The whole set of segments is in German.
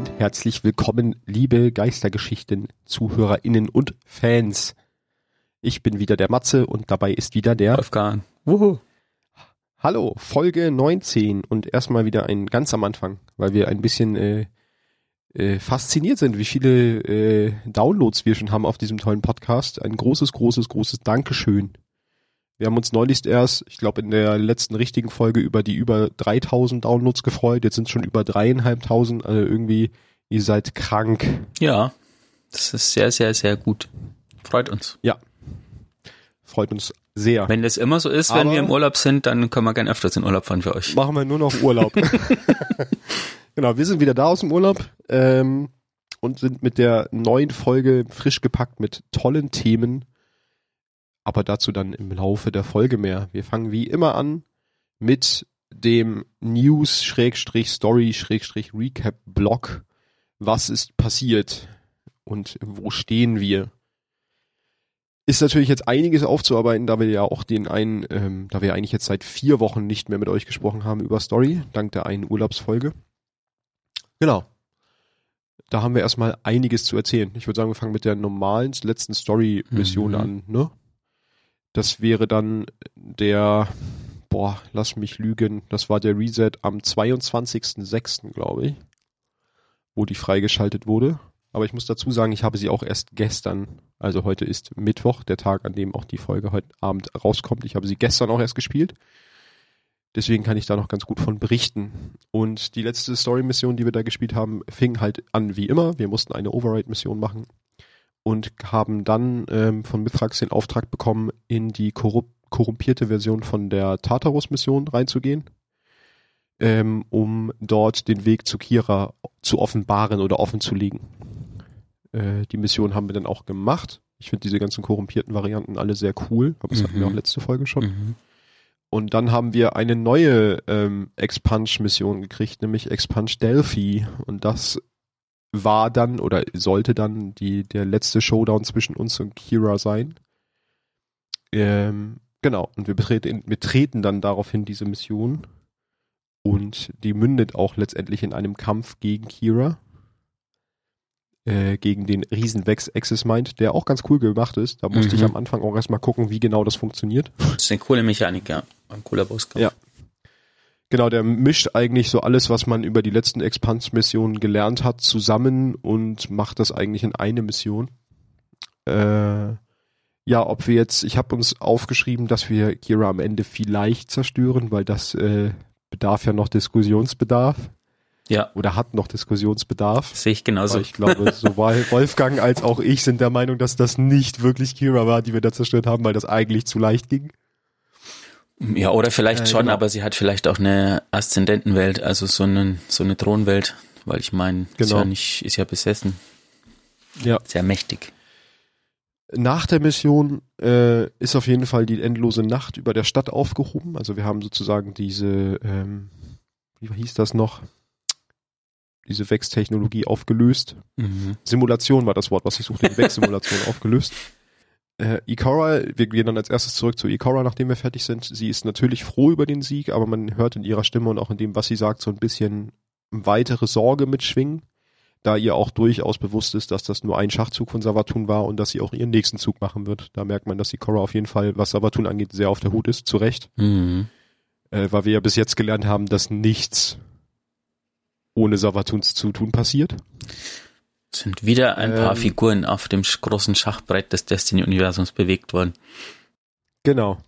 und herzlich willkommen, liebe Geistergeschichten, ZuhörerInnen und Fans. Ich bin wieder der Matze und dabei ist wieder der Wolfgang. Wuhu. Hallo, Folge 19 und erstmal wieder ein ganz am Anfang, weil wir ein bisschen äh, äh, fasziniert sind, wie viele äh, Downloads wir schon haben auf diesem tollen Podcast. Ein großes, großes, großes Dankeschön. Wir haben uns neulich erst, ich glaube in der letzten richtigen Folge über die über 3000 Downloads gefreut. Jetzt sind es schon über dreieinhalbtausend. Also irgendwie, ihr seid krank. Ja, das ist sehr, sehr, sehr gut. Freut uns. Ja, freut uns sehr. Wenn das immer so ist, wenn Aber- wir im Urlaub sind, dann können wir gerne öfters in Urlaub fahren für euch. machen wir nur noch Urlaub. genau, wir sind wieder da aus dem Urlaub ähm, und sind mit der neuen Folge frisch gepackt mit tollen Themen. Aber dazu dann im Laufe der Folge mehr. Wir fangen wie immer an mit dem News-Story-Recap-Blog. Was ist passiert und wo stehen wir? Ist natürlich jetzt einiges aufzuarbeiten, da wir ja auch den einen, ähm, da wir eigentlich jetzt seit vier Wochen nicht mehr mit euch gesprochen haben über Story, dank der einen Urlaubsfolge. Genau. Da haben wir erstmal einiges zu erzählen. Ich würde sagen, wir fangen mit der normalen letzten Story-Mission Mhm. an, ne? Das wäre dann der, boah, lass mich lügen, das war der Reset am 22.06., glaube ich, wo die freigeschaltet wurde. Aber ich muss dazu sagen, ich habe sie auch erst gestern, also heute ist Mittwoch, der Tag, an dem auch die Folge heute Abend rauskommt. Ich habe sie gestern auch erst gespielt. Deswegen kann ich da noch ganz gut von berichten. Und die letzte Story-Mission, die wir da gespielt haben, fing halt an wie immer. Wir mussten eine Override-Mission machen und haben dann ähm, von Mithrax den Auftrag bekommen, in die korrup korrumpierte Version von der Tartarus-Mission reinzugehen, ähm, um dort den Weg zu Kira zu offenbaren oder offen zu legen. Äh, die Mission haben wir dann auch gemacht. Ich finde diese ganzen korrumpierten Varianten alle sehr cool, aber das hatten wir Mhm. auch letzte Folge schon. Mhm. Und dann haben wir eine neue ähm, Expunge-Mission gekriegt, nämlich Expunge Delphi. Und das war dann oder sollte dann die, der letzte Showdown zwischen uns und Kira sein. Ähm, genau, und wir betreten, wir treten dann daraufhin diese Mission. Und die mündet auch letztendlich in einem Kampf gegen Kira. Äh, gegen den Riesenwex Axis Mind, der auch ganz cool gemacht ist. Da musste ich Mhm. am Anfang auch erstmal gucken, wie genau das funktioniert. Das ist eine coole Mechanik, ja. Ein cooler Bosskampf. Ja. Genau, der mischt eigentlich so alles, was man über die letzten Expans-Missionen gelernt hat, zusammen und macht das eigentlich in eine Mission. Äh, ja, ob wir jetzt, ich habe uns aufgeschrieben, dass wir Kira am Ende vielleicht zerstören, weil das äh, bedarf ja noch Diskussionsbedarf Ja, oder hat noch Diskussionsbedarf. sehe ich genauso. Aber ich glaube, sowohl Wolfgang als auch ich sind der Meinung, dass das nicht wirklich Kira war, die wir da zerstört haben, weil das eigentlich zu leicht ging. Ja, oder vielleicht Äh, schon, genau. aber sie hat vielleicht auch eine Aszendentenwelt, also so eine, so eine Thronwelt, weil ich meine, ist Genau. ja nicht, ist ja besessen, Ja. sehr mächtig. Nach der Mission äh, ist auf jeden Fall die endlose Nacht über der Stadt aufgehoben. Also wir haben sozusagen diese, ähm, wie hieß das noch? Diese Wex-Technologie aufgelöst. Mhm. Simulation war das Wort, was ich suchte. Die Wex-Simulation aufgelöst. Äh, Ikora, wir gehen dann als erstes zurück zu Ikora, nachdem wir fertig sind. Sie ist natürlich froh über den Sieg, aber man hört in ihrer Stimme und auch in dem, was sie sagt, so ein bisschen weitere Sorge mitschwingen, da ihr auch durchaus bewusst ist, dass das nur ein Schachzug von Savatun war und dass sie auch ihren nächsten Zug machen wird. Da merkt man, dass Ikora auf jeden Fall, was Savatun angeht, sehr auf der Hut ist, zu Recht, Mhm. äh, weil wir ja bis jetzt gelernt haben, dass nichts ohne Savatuns Zutun passiert. Sind wieder ein paar Ähm, Figuren auf dem großen Schachbrett des Destiny-Universums bewegt worden. Genau.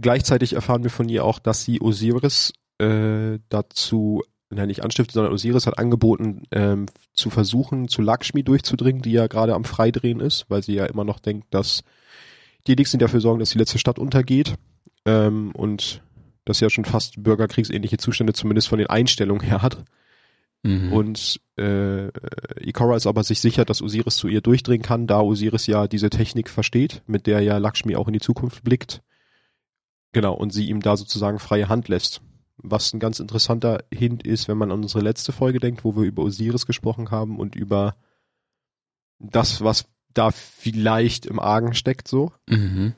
Gleichzeitig erfahren wir von ihr auch, dass sie Osiris äh, dazu, nein, nicht anstiftet, sondern Osiris hat angeboten, ähm, zu versuchen, zu Lakshmi durchzudringen, die ja gerade am Freidrehen ist, weil sie ja immer noch denkt, dass die Elixir dafür sorgen, dass die letzte Stadt untergeht. Ähm, und das ja schon fast bürgerkriegsähnliche Zustände zumindest von den Einstellungen her hat. Mhm. Und äh, Ikora ist aber sich sicher, dass Osiris zu ihr durchdringen kann, da Osiris ja diese Technik versteht, mit der ja Lakshmi auch in die Zukunft blickt. Genau, und sie ihm da sozusagen freie Hand lässt. Was ein ganz interessanter Hint ist, wenn man an unsere letzte Folge denkt, wo wir über Osiris gesprochen haben und über das, was da vielleicht im Argen steckt, so. Mhm.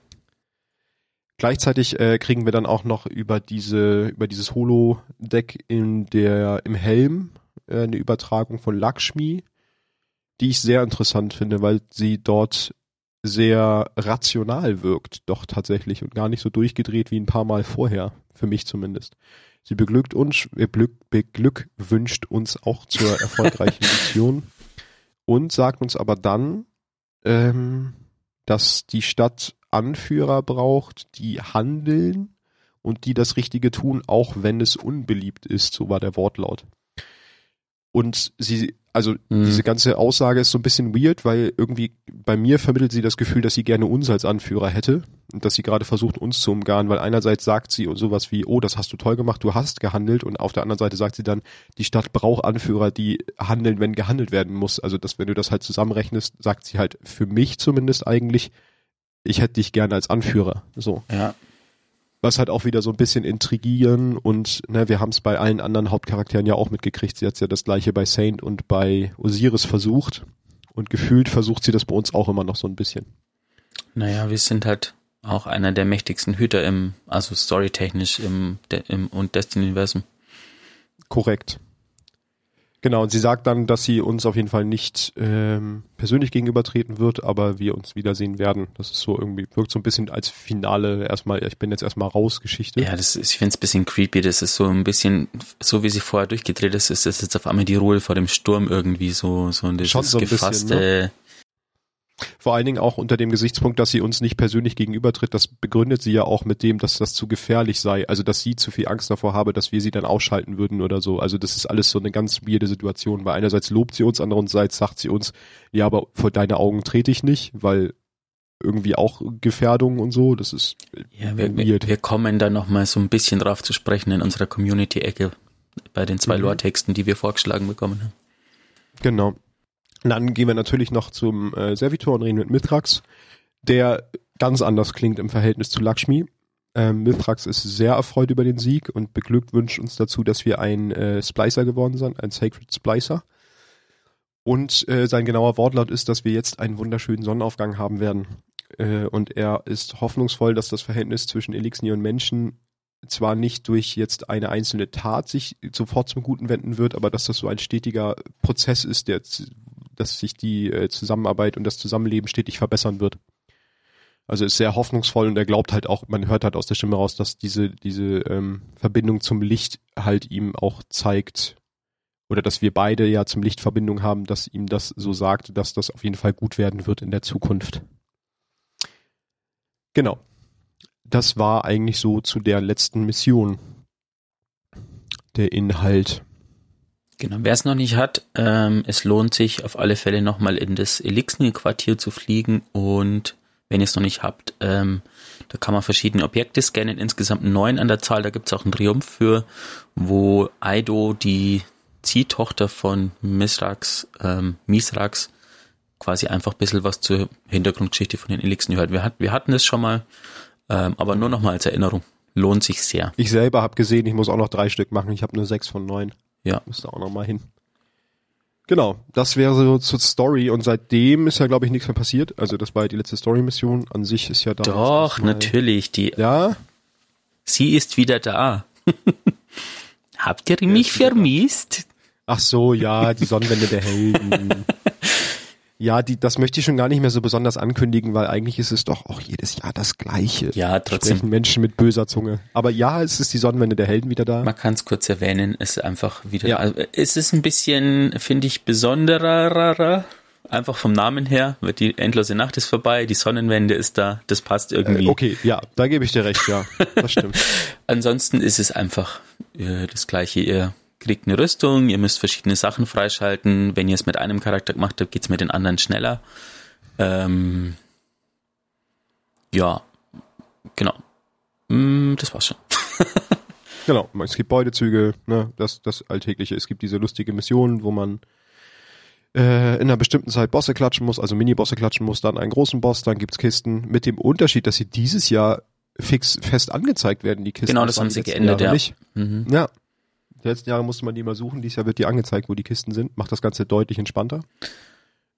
Gleichzeitig äh, kriegen wir dann auch noch über diese über dieses Holo-Deck in der im Helm äh, eine Übertragung von Lakshmi, die ich sehr interessant finde, weil sie dort sehr rational wirkt, doch tatsächlich und gar nicht so durchgedreht wie ein paar Mal vorher, für mich zumindest. Sie beglückt uns, beglück, beglückwünscht uns auch zur erfolgreichen Mission und sagt uns aber dann, ähm, dass die Stadt Anführer braucht, die handeln und die das Richtige tun, auch wenn es unbeliebt ist, so war der Wortlaut. Und sie, also Mhm. diese ganze Aussage ist so ein bisschen weird, weil irgendwie bei mir vermittelt sie das Gefühl, dass sie gerne uns als Anführer hätte und dass sie gerade versucht, uns zu umgarnen, weil einerseits sagt sie sowas wie, oh, das hast du toll gemacht, du hast gehandelt und auf der anderen Seite sagt sie dann, die Stadt braucht Anführer, die handeln, wenn gehandelt werden muss. Also, dass wenn du das halt zusammenrechnest, sagt sie halt für mich zumindest eigentlich, ich hätte dich gerne als Anführer. So Ja, was halt auch wieder so ein bisschen intrigieren und ne, wir haben es bei allen anderen Hauptcharakteren ja auch mitgekriegt. Sie hat ja das gleiche bei Saint und bei Osiris versucht und gefühlt versucht sie das bei uns auch immer noch so ein bisschen. naja, wir sind halt auch einer der mächtigsten Hüter im, also storytechnisch im, im und Destiny-Universum. Korrekt. Genau, und sie sagt dann, dass sie uns auf jeden Fall nicht ähm, persönlich gegenübertreten wird, aber wir uns wiedersehen werden. Das ist so irgendwie, wirkt so ein bisschen als Finale erstmal, ich bin jetzt erstmal raus Geschichte. Ja, das ist, ich finde es ein bisschen creepy. Das ist so ein bisschen, so wie sie vorher durchgedreht ist, ist das jetzt auf einmal die Ruhe vor dem Sturm irgendwie so, so ein Schon so ein bisschen, gefasste. Vor allen Dingen auch unter dem Gesichtspunkt, dass sie uns nicht persönlich gegenübertritt. Das begründet sie ja auch mit dem, dass das zu gefährlich sei. Also, dass sie zu viel Angst davor habe, dass wir sie dann ausschalten würden oder so. Also, das ist alles so eine ganz weirde Situation, weil einerseits lobt sie uns, andererseits sagt sie uns, ja, aber vor deine Augen trete ich nicht, weil irgendwie auch Gefährdung und so. Das ist Ja, wir, wir, weird. wir kommen da noch mal so ein bisschen drauf zu sprechen in unserer Community-Ecke bei den zwei Mhm. Lore-Texten, die wir vorgeschlagen bekommen haben. Genau. Und dann gehen wir natürlich noch zum äh, Servitor und reden mit Mithrax, der ganz anders klingt im Verhältnis zu Lakshmi. Ähm, Mithrax ist sehr erfreut über den Sieg und beglückwünscht uns dazu, dass wir ein äh, Splicer geworden sind, ein Sacred Splicer. Und äh, sein genauer Wortlaut ist, dass wir jetzt einen wunderschönen Sonnenaufgang haben werden. Äh, und er ist hoffnungsvoll, dass das Verhältnis zwischen Elixir und Menschen zwar nicht durch jetzt eine einzelne Tat sich sofort zum Guten wenden wird, aber dass das so ein stetiger Prozess ist, der, dass sich die äh, Zusammenarbeit und das Zusammenleben stetig verbessern wird. Also ist sehr hoffnungsvoll und er glaubt halt auch, man hört halt aus der Stimme raus, dass diese, diese ähm, Verbindung zum Licht halt ihm auch zeigt, oder dass wir beide ja zum Licht Verbindung haben, dass ihm das so sagt, dass das auf jeden Fall gut werden wird in der Zukunft. Genau. Das war eigentlich so zu der letzten Mission. Der Inhalt. Genau, wer es noch nicht hat, ähm, es lohnt sich auf alle Fälle nochmal in das Elixir-Quartier zu fliegen und wenn ihr es noch nicht habt, ähm, da kann man verschiedene Objekte scannen, insgesamt neun an der Zahl, da gibt es auch einen Triumph für, wo Aido, die Ziehtochter von Misrax, ähm, Misrax, quasi einfach ein bisschen was zur Hintergrundgeschichte von den Elixen hört. Wir, hat, wir hatten es schon mal, ähm, aber nur nochmal als Erinnerung. Lohnt sich sehr. Ich selber habe gesehen, ich muss auch noch drei Stück machen. Ich habe nur sechs von neun. Ja. Müsste auch noch mal hin. Genau, das wäre so zur Story und seitdem ist ja, glaube ich, nichts mehr passiert. Also das war ja die letzte Story-Mission. An sich ist ja da. Doch, natürlich, die Ja, Sie ist wieder da. Habt ihr mich vermisst? ach so, ja, die Sonnenwende der Helden. Ja, die, das möchte ich schon gar nicht mehr so besonders ankündigen, weil eigentlich ist es doch auch jedes Jahr das Gleiche. Ja, trotzdem. Sprechen Menschen mit böser Zunge. Aber ja, es ist die Sonnenwende der Helden wieder da. Man kann es kurz erwähnen, es ist einfach wieder. Ja. Also, es ist ein bisschen, finde ich, besonderer. Einfach vom Namen her, wird die endlose Nacht ist vorbei, die Sonnenwende ist da, das passt irgendwie. Äh, okay, ja, da gebe ich dir recht, ja. Das stimmt. Ansonsten ist es einfach äh, das gleiche. Ihr kriegt eine Rüstung, ihr müsst verschiedene Sachen freischalten. Wenn ihr es mit einem Charakter gemacht habt, geht's mit den anderen schneller. Ähm, ja, genau. Mm, das war's schon. Genau, es gibt Beutezüge, ne, das, das Alltägliche. Es gibt diese lustige Mission, wo man äh, in einer bestimmten Zeit Bosse klatschen muss, also Mini-Bosse klatschen muss, dann einen großen Boss, dann gibt's Kisten, mit dem Unterschied, dass sie dieses Jahr fix fest angezeigt werden, die Kisten. Genau, das haben sie geändert, Jahre ja. Mhm. Ja. Die letzten Jahre musste man die mal suchen, dieses Jahr wird die angezeigt, wo die Kisten sind, macht das Ganze deutlich entspannter.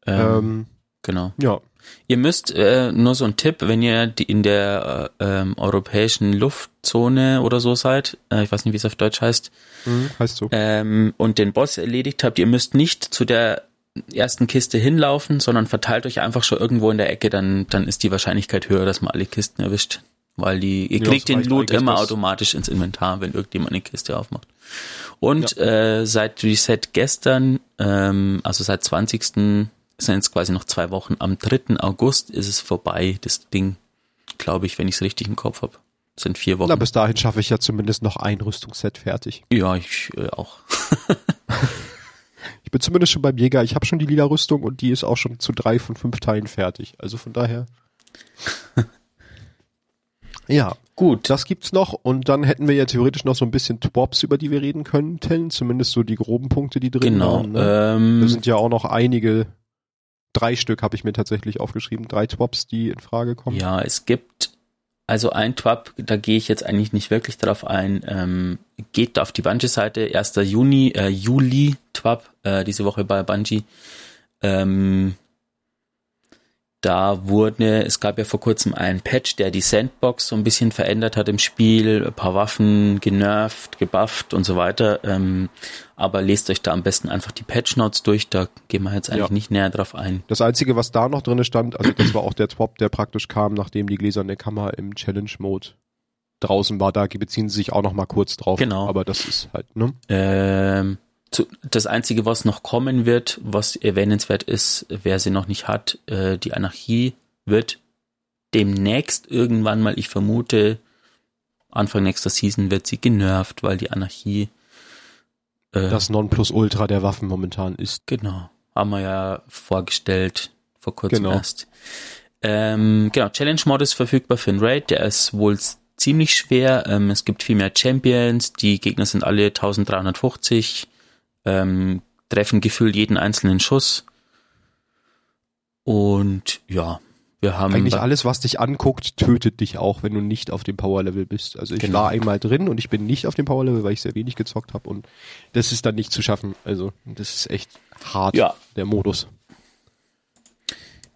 Ähm, Ähm, Genau. Ja. Ihr müsst äh, nur so ein Tipp, wenn ihr die in der äh, ähm, europäischen Luftzone oder so seid, äh, ich weiß nicht, wie es auf Deutsch heißt, Mhm, heißt so. ähm, und den Boss erledigt habt, ihr müsst nicht zu der ersten Kiste hinlaufen, sondern verteilt euch einfach schon irgendwo in der Ecke, dann, dann ist die Wahrscheinlichkeit höher, dass man alle Kisten erwischt. Weil die, ihr Ja, kriegt den Loot immer automatisch ins Inventar, wenn irgendjemand eine Kiste aufmacht. Und äh, seit Reset gestern, ähm, also seit 20. sind jetzt quasi noch zwei Wochen, am 3. August ist es vorbei, das Ding, glaube ich, wenn ich es richtig im Kopf habe. Sind vier Wochen. Na, bis dahin schaffe ich ja zumindest noch ein Rüstungsset fertig. ja, ich äh, auch. Ich bin zumindest schon beim Jäger. Ich habe schon die lila Rüstung und die ist auch schon zu drei von fünf Teilen fertig. Also von daher. ja, Gut. das gibt's noch. Und dann hätten wir ja theoretisch noch so ein bisschen Twops, über die wir reden könnten. Zumindest so die groben Punkte, die drin Genau. waren. Ne? Da Ähm, sind ja auch noch einige. Drei Stück habe ich mir tatsächlich aufgeschrieben. Drei Twops, die in Frage kommen. Ja, es gibt also ein Twap, da gehe ich jetzt eigentlich nicht wirklich drauf ein. Ähm, geht auf die Bungie-Seite, 1. Juni, äh, Juli Twap, äh, diese Woche bei Bungie. Ähm, da wurde, es gab ja vor kurzem einen Patch, der die Sandbox so ein bisschen verändert hat im Spiel, ein paar Waffen genervt, gebufft und so weiter. Ähm, aber lest euch da am besten einfach die Patch Notes durch, da gehen wir jetzt eigentlich Ja. nicht näher drauf ein. Das Einzige, was da noch drinne stand, also das war auch der Twop, der praktisch kam, nachdem die gläserne Kammer im Challenge-Mode draußen war. Da beziehen sie sich auch noch mal kurz drauf. Genau. Aber das ist halt, ne? Ähm, zu, das Einzige, was noch kommen wird, was erwähnenswert ist, wer sie noch nicht hat, äh, die Anarchie wird demnächst irgendwann mal, ich vermute, Anfang nächster Season wird sie genervt, weil die Anarchie äh, Das Nonplusultra der Waffen momentan ist. Genau, haben wir ja vorgestellt vor kurzem Genau. erst. Ähm, genau, Challenge Mod ist verfügbar für den Raid, der ist wohl ziemlich schwer. Ähm, es gibt viel mehr Champions, die Gegner sind alle 1350, ähm, treffen gefühlt jeden einzelnen Schuss. Und ja, wir haben Eigentlich alles, was dich anguckt, tötet dich auch, wenn du nicht auf dem Power-Level bist. Also ich Genau. war einmal drin und ich bin nicht auf dem Power-Level, weil ich sehr wenig gezockt habe und das ist dann nicht zu schaffen. Also das ist echt hart, Ja. der Modus.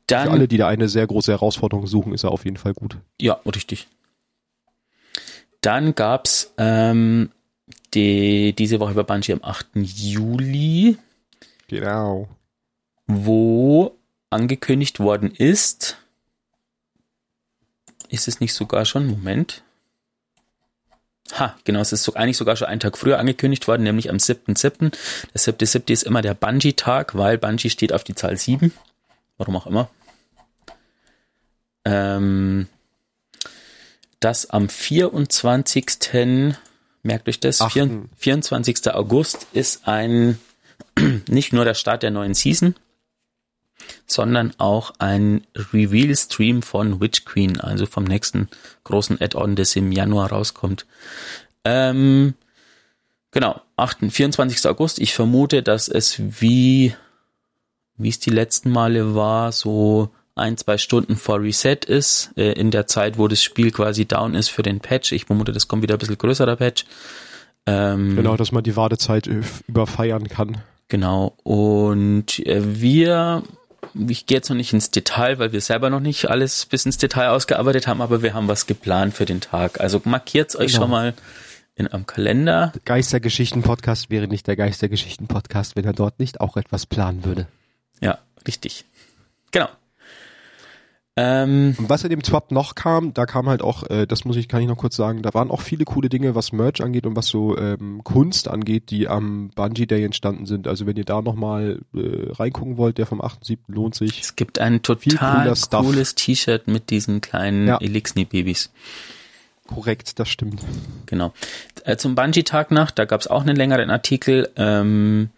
dann Für alle, die da eine sehr große Herausforderung suchen, ist er auf jeden Fall gut. Ja, richtig. Dann gab's ähm, die, diese Woche bei Bungie am 8. Juli, Genau. wo angekündigt worden ist, ist es nicht sogar schon, Moment. Ha, genau, es ist so, eigentlich sogar schon einen Tag früher angekündigt worden, nämlich am 7.7. Der 7.7. ist immer der Bungie-Tag, weil Bungie steht auf die Zahl 7. Warum auch immer. Ähm, dass am 24. Merkt euch das, Achten. 24. August ist ein nicht nur der Start der neuen Season, sondern auch ein Reveal-Stream von Witch Queen, also vom nächsten großen Add-on, das im Januar rauskommt. Ähm, genau, 8. 24. August. Ich vermute, dass es wie, wie es die letzten Male war, so ein, zwei Stunden vor Reset ist, äh, in der Zeit, wo das Spiel quasi down ist für den Patch. Ich vermute, das kommt wieder ein bisschen größerer Patch. Ähm, Genau, dass man die Wartezeit äh, überfeiern kann. Genau. Und äh, wir, ich gehe jetzt noch nicht ins Detail, weil wir selber noch nicht alles bis ins Detail ausgearbeitet haben, aber wir haben was geplant für den Tag. Also markiert's euch Genau. schon mal in eurem Kalender. Geistergeschichten-Podcast wäre nicht der Geistergeschichten-Podcast, wenn er dort nicht auch etwas planen würde. Ja, richtig. Genau. Ähm, Und was in dem Swap noch kam, da kam halt auch, äh, das muss ich, kann ich noch kurz sagen, da waren auch viele coole Dinge, was Merch angeht und was so ähm, Kunst angeht, die am Bungee Day entstanden sind. Also wenn ihr da nochmal äh, reingucken wollt, der vom 8.7. lohnt sich. es gibt ein total cooles T-Shirt mit diesen kleinen Ja. Elixni-Babys. Korrekt, das stimmt. Genau. Äh, zum Bungee-Tag nach, da gab es auch einen längeren Artikel. Ähm,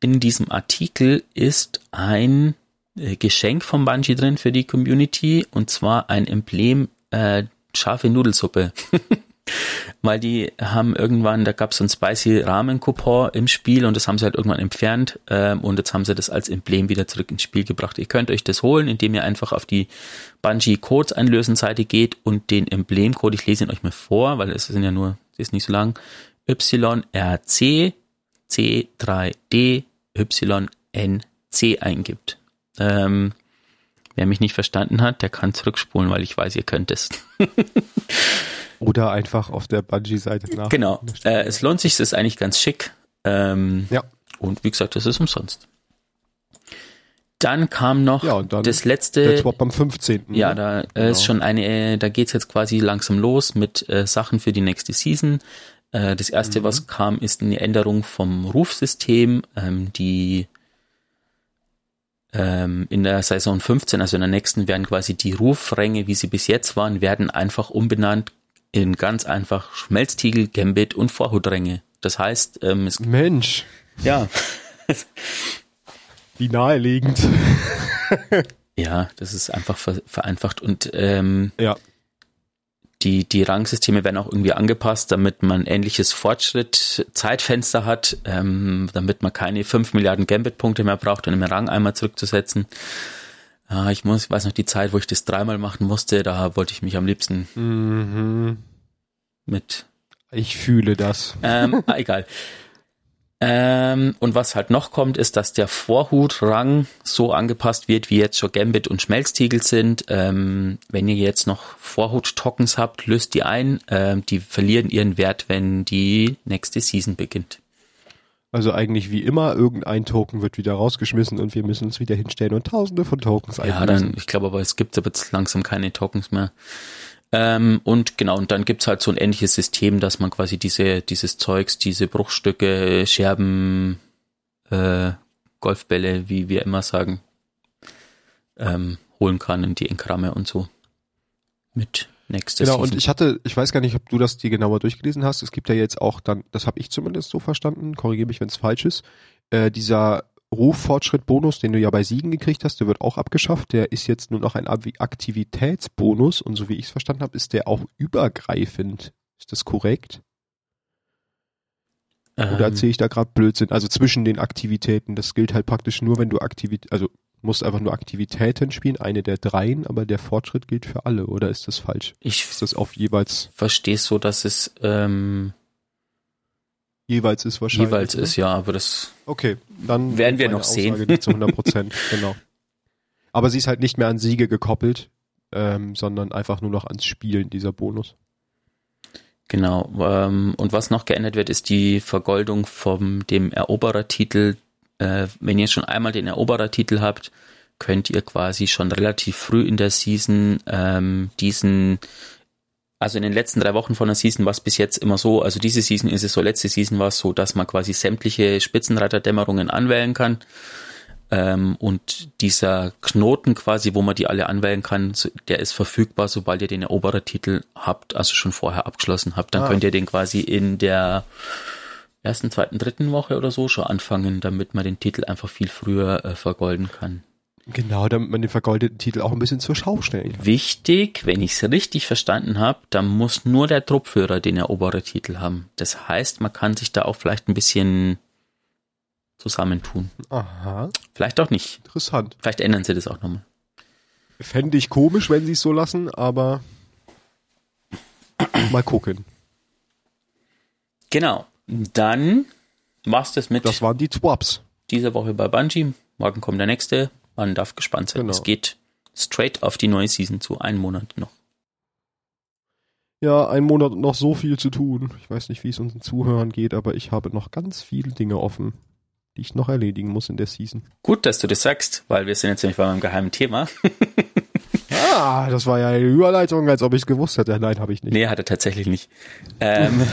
in diesem Artikel ist ein Geschenk vom Bungee drin für die Community und zwar ein Emblem äh, scharfe Nudelsuppe. Weil die haben irgendwann, da gab es so ein spicy Ramen-Coupon im Spiel und das haben sie halt irgendwann entfernt ähm, und jetzt haben sie das als Emblem wieder zurück ins Spiel gebracht. Ihr könnt euch das holen, indem ihr einfach auf die Bungee Codes einlösen Seite geht und den Emblemcode, ich lese ihn euch mal vor, weil es sind ja nur, ist nicht so lang, YRC C3D YNC eingibt. Ähm, Wer mich nicht verstanden hat, der kann zurückspulen, weil ich weiß, ihr könnt es. Oder einfach auf der Bungee-Seite nach. Genau. Äh, es lohnt sich, es ist eigentlich ganz schick. Ähm, Ja. Und wie gesagt, das ist umsonst. Dann kam noch Ja, dann das Der letzte. Swap am 15. Ja, ne? da äh, Genau. ist schon eine, äh, da geht's jetzt quasi langsam los mit äh, Sachen für die nächste Season. Äh, das erste, Mhm. was kam, ist eine Änderung vom Rufsystem, ähm, die ähm, in der Saison 15, also in der nächsten, werden quasi die Rufränge, wie sie bis jetzt waren, werden einfach umbenannt in ganz einfach Schmelztiegel, Gambit und Vorhutränge. Das heißt, ähm, es, Mensch, ja, wie naheliegend. ja, das ist einfach ver vereinfacht und ähm, ja. Die, die Rangsysteme werden auch irgendwie angepasst, damit man ähnliches Fortschritt, Zeitfenster hat, ähm, damit man keine 5 Milliarden Gambit-Punkte mehr braucht, um den Rang einmal zurückzusetzen. Ja, ich muss, ich weiß noch die Zeit, wo ich das dreimal machen musste, da wollte ich mich am liebsten Mhm. mit Ich fühle das. ähm, ah, egal. Ähm, und was halt noch kommt, ist, dass der Vorhutrang so angepasst wird, wie jetzt schon Gambit und Schmelztiegel sind. Ähm, wenn ihr jetzt noch Vorhut-Tokens habt, löst die ein. Ähm, die verlieren ihren Wert, wenn die nächste Season beginnt. Also eigentlich wie immer, irgendein Token wird wieder rausgeschmissen und wir müssen uns wieder hinstellen und tausende von Tokens Ja, einlösen. dann, ich glaube aber, es gibt aber jetzt langsam keine Tokens mehr. Ähm, und genau, und dann gibt's halt so ein ähnliches System, dass man quasi diese, dieses Zeugs, diese Bruchstücke, Scherben, äh, Golfbälle, wie wir immer sagen, ähm, holen kann in die Engramme und so. Mit nächstes Genau, und ich hatte, ich weiß gar nicht, ob du das dir genauer durchgelesen hast. Es gibt ja jetzt auch dann, das habe ich zumindest so verstanden, korrigiere mich, wenn es falsch ist, äh, dieser Ruffortschritt-Bonus, den du ja bei Siegen gekriegt hast, der wird auch abgeschafft. Der ist jetzt nur noch ein Aktivitätsbonus und so wie ich es verstanden habe, ist der auch übergreifend. Ist das korrekt? Oder ähm, erzähle ich da gerade Blödsinn? Also zwischen den Aktivitäten, das gilt halt praktisch nur, wenn du Aktivität, also musst einfach nur Aktivitäten spielen, eine der dreien, aber der Fortschritt gilt für alle, oder ist das falsch? ich Ist das auf jeweils, verstehe so, dass es ähm, jeweils ist wahrscheinlich? jeweils ist, ja, aber das Okay, dann Werden wir noch sehen. Aussage nicht zu 100 Prozent, genau. Aber sie ist halt nicht mehr an Siege gekoppelt, ähm, sondern einfach nur noch ans Spielen, dieser Bonus. Genau. Ähm, und was noch geändert wird, ist die Vergoldung vom dem Eroberertitel. Äh, wenn ihr schon einmal den Eroberertitel habt, könnt ihr quasi schon relativ früh in der Season ähm, diesen, also in den letzten drei Wochen von der Season war es bis jetzt immer so, also diese Season ist es so, letzte Season war es so, dass man quasi sämtliche Spitzenreiterdämmerungen anwählen kann. Ähm, und dieser Knoten quasi, wo man die alle anwählen kann, der ist verfügbar, sobald ihr den Eroberertitel habt, also schon vorher abgeschlossen habt. Dann Ah. könnt ihr den quasi in der ersten, zweiten, dritten Woche oder so schon anfangen, damit man den Titel einfach viel früher äh, vergolden kann. Genau, damit man den vergoldeten Titel auch ein bisschen zur Schau stellen kann. Wichtig, wenn ich es richtig verstanden habe, dann muss nur der Truppführer den Eroberertitel haben. Das heißt, man kann sich da auch vielleicht ein bisschen zusammentun. Aha, Vielleicht auch nicht. interessant. Vielleicht ändern sie das auch nochmal. Fände ich komisch, wenn sie es so lassen, aber mal gucken. Genau. Dann war's das mit Das waren die Twaps. dieser Woche bei Bungie. Morgen kommt der nächste. Man darf gespannt sein. Genau. Es geht straight auf die neue Season zu. Einen Monat noch. Ja, ein Monat und noch so viel zu tun. Ich weiß nicht, wie es unseren Zuhörern geht, aber ich habe noch ganz viele Dinge offen, die ich noch erledigen muss in der Season. Gut, dass du das sagst, weil wir sind jetzt nämlich bei meinem geheimen Thema. Ah, das war ja eine Überleitung, als ob ich es gewusst hätte. Nein, habe ich nicht. Nee, hat er tatsächlich nicht. Ähm,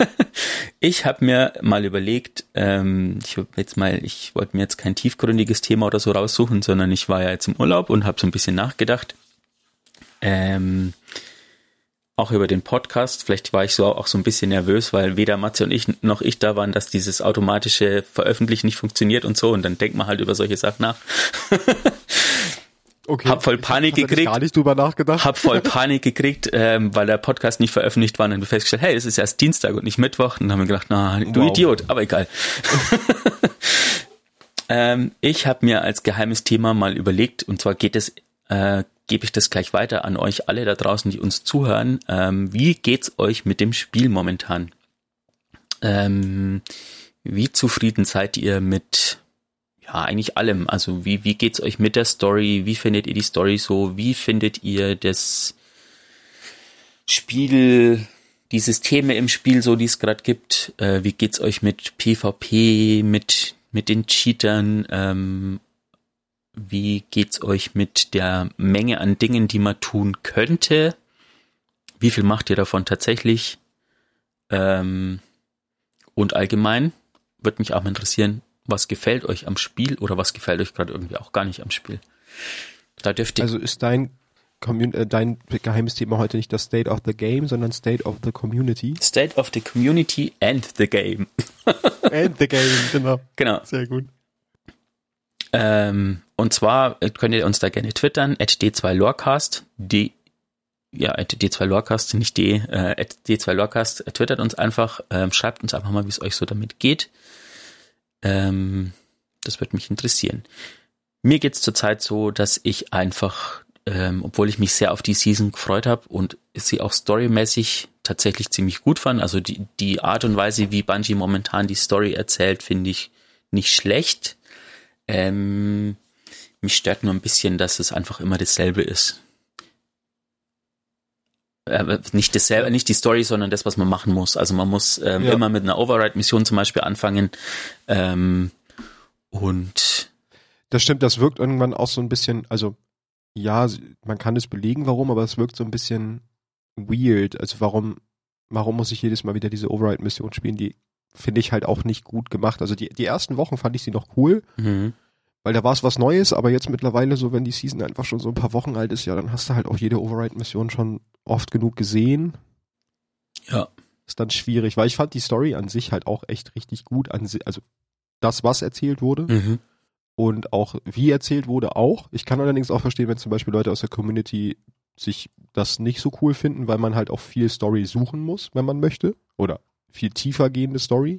ich habe mir mal überlegt, ähm, ich jetzt mal, ich wollte mir jetzt kein tiefgründiges Thema oder so raussuchen, sondern ich war ja jetzt im Urlaub und habe so ein bisschen nachgedacht. Ähm, auch über den Podcast. Vielleicht war ich so auch so ein bisschen nervös, weil weder Matze und ich noch ich da waren, dass dieses automatische Veröffentlichen nicht funktioniert und so. Und dann denkt man halt über solche Sachen nach. Okay. Hab voll Ich Panik tatsächlich gekriegt. gar nicht drüber nachgedacht. Hab voll Panik gekriegt, ähm, weil der Podcast nicht veröffentlicht war und dann ich festgestellt, hey, es ist erst Dienstag und nicht Mittwoch. Und dann haben wir gedacht, na, du Wow. Idiot, aber egal. ähm, ich habe mir als geheimes Thema mal überlegt, und zwar geht es, äh, gebe ich das gleich weiter an euch alle da draußen, die uns zuhören. Ähm, wie geht's euch mit dem Spiel momentan? Ähm, wie zufrieden seid ihr mit ja, eigentlich allem. Also wie, wie geht's euch mit der Story? Wie findet ihr die Story so? Wie findet ihr das Spiel, die Systeme im Spiel so, die es gerade gibt? Äh, wie geht's euch mit PvP, mit, mit den Cheatern? Ähm, wie geht's euch mit der Menge an Dingen, die man tun könnte? Wie viel macht ihr davon tatsächlich? Ähm, und allgemein würde mich auch mal interessieren, was gefällt euch am Spiel oder was gefällt euch gerade irgendwie auch gar nicht am Spiel. Da dürft ihr. Also ist dein Commun äh, dein geheimes Thema heute nicht das State of the Game, sondern State of the Community? State of the Community and the Game. and the Game, genau. Genau. Sehr gut. Ähm, und zwar könnt ihr uns da gerne twittern, at d2lorecast, d ja, at d2lorecast, nicht d, äh, at d2lorecast, twittert uns einfach, ähm, schreibt uns einfach mal, wie es euch so damit geht. Ähm, das würde mich interessieren. Mir geht's zurzeit so, dass ich einfach, ähm, obwohl ich mich sehr auf die Season gefreut habe und sie auch storymäßig tatsächlich ziemlich gut fand, also die, die Art und Weise, wie Bungie momentan die Story erzählt, finde ich nicht schlecht. Ähm, mich stört nur ein bisschen, dass es einfach immer dasselbe ist. Äh, nicht dasselbe, nicht die Story, sondern das, was man machen muss. Also man muss ähm, ja. immer mit einer Override-Mission zum Beispiel anfangen. Ähm, und das stimmt, das wirkt irgendwann auch so ein bisschen, also ja, man kann es belegen, warum, aber es wirkt so ein bisschen weird. Also warum, warum muss ich jedes Mal wieder diese Override-Mission spielen? Die finde ich halt auch nicht gut gemacht. Also die, die ersten Wochen fand ich sie noch cool. Mhm. Weil da war es was Neues, aber jetzt mittlerweile so, wenn die Season einfach schon so ein paar Wochen alt ist, ja, dann hast du halt auch jede Override-Mission schon oft genug gesehen. Ja. Ist dann schwierig, weil ich fand die Story an sich halt auch echt richtig gut. An, also das, was erzählt wurde. Mhm. Und auch wie erzählt wurde, auch. Ich kann allerdings auch verstehen, wenn zum Beispiel Leute aus der Community sich das nicht so cool finden, weil man halt auch viel Story suchen muss, wenn man möchte. Oder viel tiefer gehende Story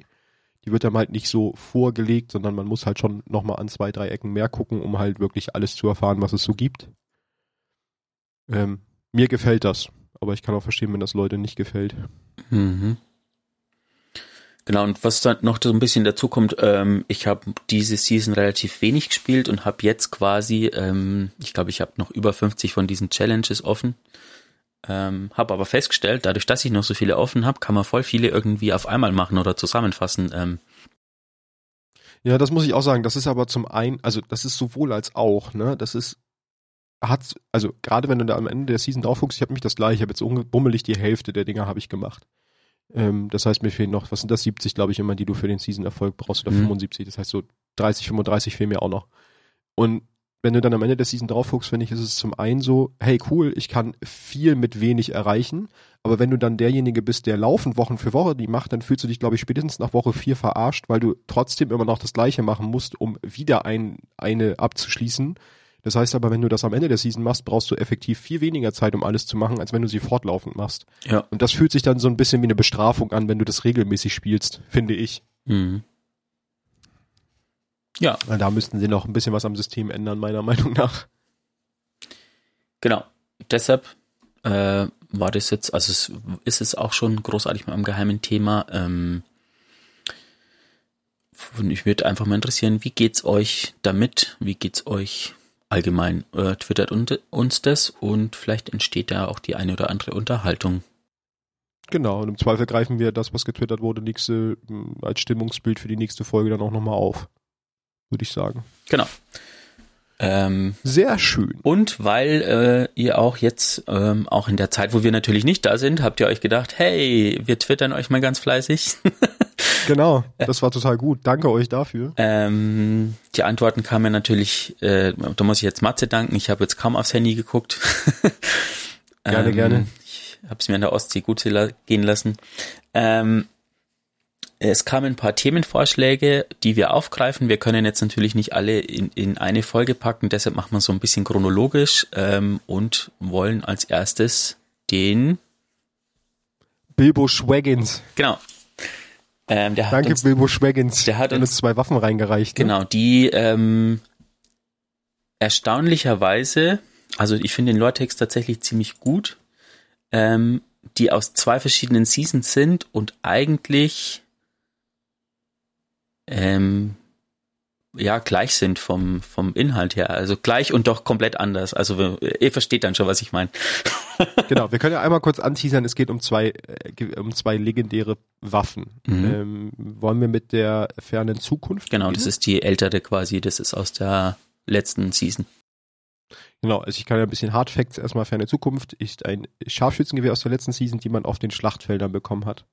die wird dann halt nicht so vorgelegt, sondern man muss halt schon nochmal an zwei, drei Ecken mehr gucken, um halt wirklich alles zu erfahren, was es so gibt. Ähm, mir gefällt das, aber ich kann auch verstehen, wenn das Leute nicht gefällt. Mhm. Genau, und was dann noch so ein bisschen dazu kommt, ähm, ich habe diese Season relativ wenig gespielt und habe jetzt quasi, ähm, ich glaube, ich habe noch über 50 von diesen Challenges offen. Ähm, habe aber festgestellt, dadurch, dass ich noch so viele offen habe, kann man voll viele irgendwie auf einmal machen oder zusammenfassen. Ähm. Ja, das muss ich auch sagen. Das ist aber zum einen, also das ist sowohl als auch, ne? Das ist, hat, also gerade wenn du da am Ende der Season drauf guckst, ich habe mich das gleiche, ich habe jetzt bummelig die Hälfte der Dinger habe ich gemacht. Ähm, das heißt, mir fehlen noch, was sind das, 70, glaube ich, immer, die du für den Season-Erfolg brauchst, oder mhm. 75. Das heißt, so 30, 35 fehlen mir auch noch. Und wenn du dann am Ende der Season drauf guckst, finde ich, ist es zum einen so, hey cool, ich kann viel mit wenig erreichen, aber wenn du dann derjenige bist, der laufend Wochen für Woche die macht, dann fühlst du dich, glaube ich, spätestens nach Woche vier verarscht, weil du trotzdem immer noch das Gleiche machen musst, um wieder ein, eine abzuschließen. Das heißt aber, wenn du das am Ende der Season machst, brauchst du effektiv viel weniger Zeit, um alles zu machen, als wenn du sie fortlaufend machst. Ja. Und das fühlt sich dann so ein bisschen wie eine Bestrafung an, wenn du das regelmäßig spielst, finde ich. Mhm. Ja. Weil da müssten sie noch ein bisschen was am System ändern, meiner Meinung nach. Genau. Deshalb äh, war das jetzt, also es ist es auch schon großartig mit einem geheimen Thema. Ähm, und ich würde einfach mal interessieren, wie geht's euch damit? Wie geht's euch allgemein? Äh, twittert uns das und vielleicht entsteht da auch die eine oder andere Unterhaltung. Genau, und im Zweifel greifen wir das, was getwittert wurde, nächste, als Stimmungsbild für die nächste Folge dann auch nochmal auf würde ich sagen. Genau. Ähm, Sehr schön. Und weil äh, ihr auch jetzt, ähm, auch in der Zeit, wo wir natürlich nicht da sind, habt ihr euch gedacht, hey, wir twittern euch mal ganz fleißig. genau, das war total gut. Danke euch dafür. Ähm, die Antworten kamen natürlich, äh, da muss ich jetzt Matze danken, ich habe jetzt kaum aufs Handy geguckt. gerne, ähm, gerne. Ich habe es mir in der Ostsee gut gehen lassen. Ähm, es kamen ein paar Themenvorschläge, die wir aufgreifen. Wir können jetzt natürlich nicht alle in, in eine Folge packen, deshalb machen wir so ein bisschen chronologisch ähm, und wollen als erstes den Bilbo Schwaggins. Genau. Ähm, der Danke, uns, Bilbo Schwaggins. Der hat uns, uns zwei Waffen reingereicht. Ne? Genau, die ähm, erstaunlicherweise, also ich finde den Lore-Text tatsächlich ziemlich gut, ähm, die aus zwei verschiedenen Seasons sind und eigentlich ähm, ja gleich sind vom vom Inhalt her, also gleich und doch komplett anders. Also ihr versteht dann schon, was ich meine. genau, wir können ja einmal kurz anteasern, es geht um zwei äh, um zwei legendäre Waffen. Mhm. Ähm, wollen wir mit der fernen Zukunft? Genau, gehen? das ist die ältere quasi, das ist aus der letzten Season. Genau, also ich kann ja ein bisschen Hardfacts erstmal ferne Zukunft. Ist ein Scharfschützengewehr aus der letzten Season, die man auf den Schlachtfeldern bekommen hat.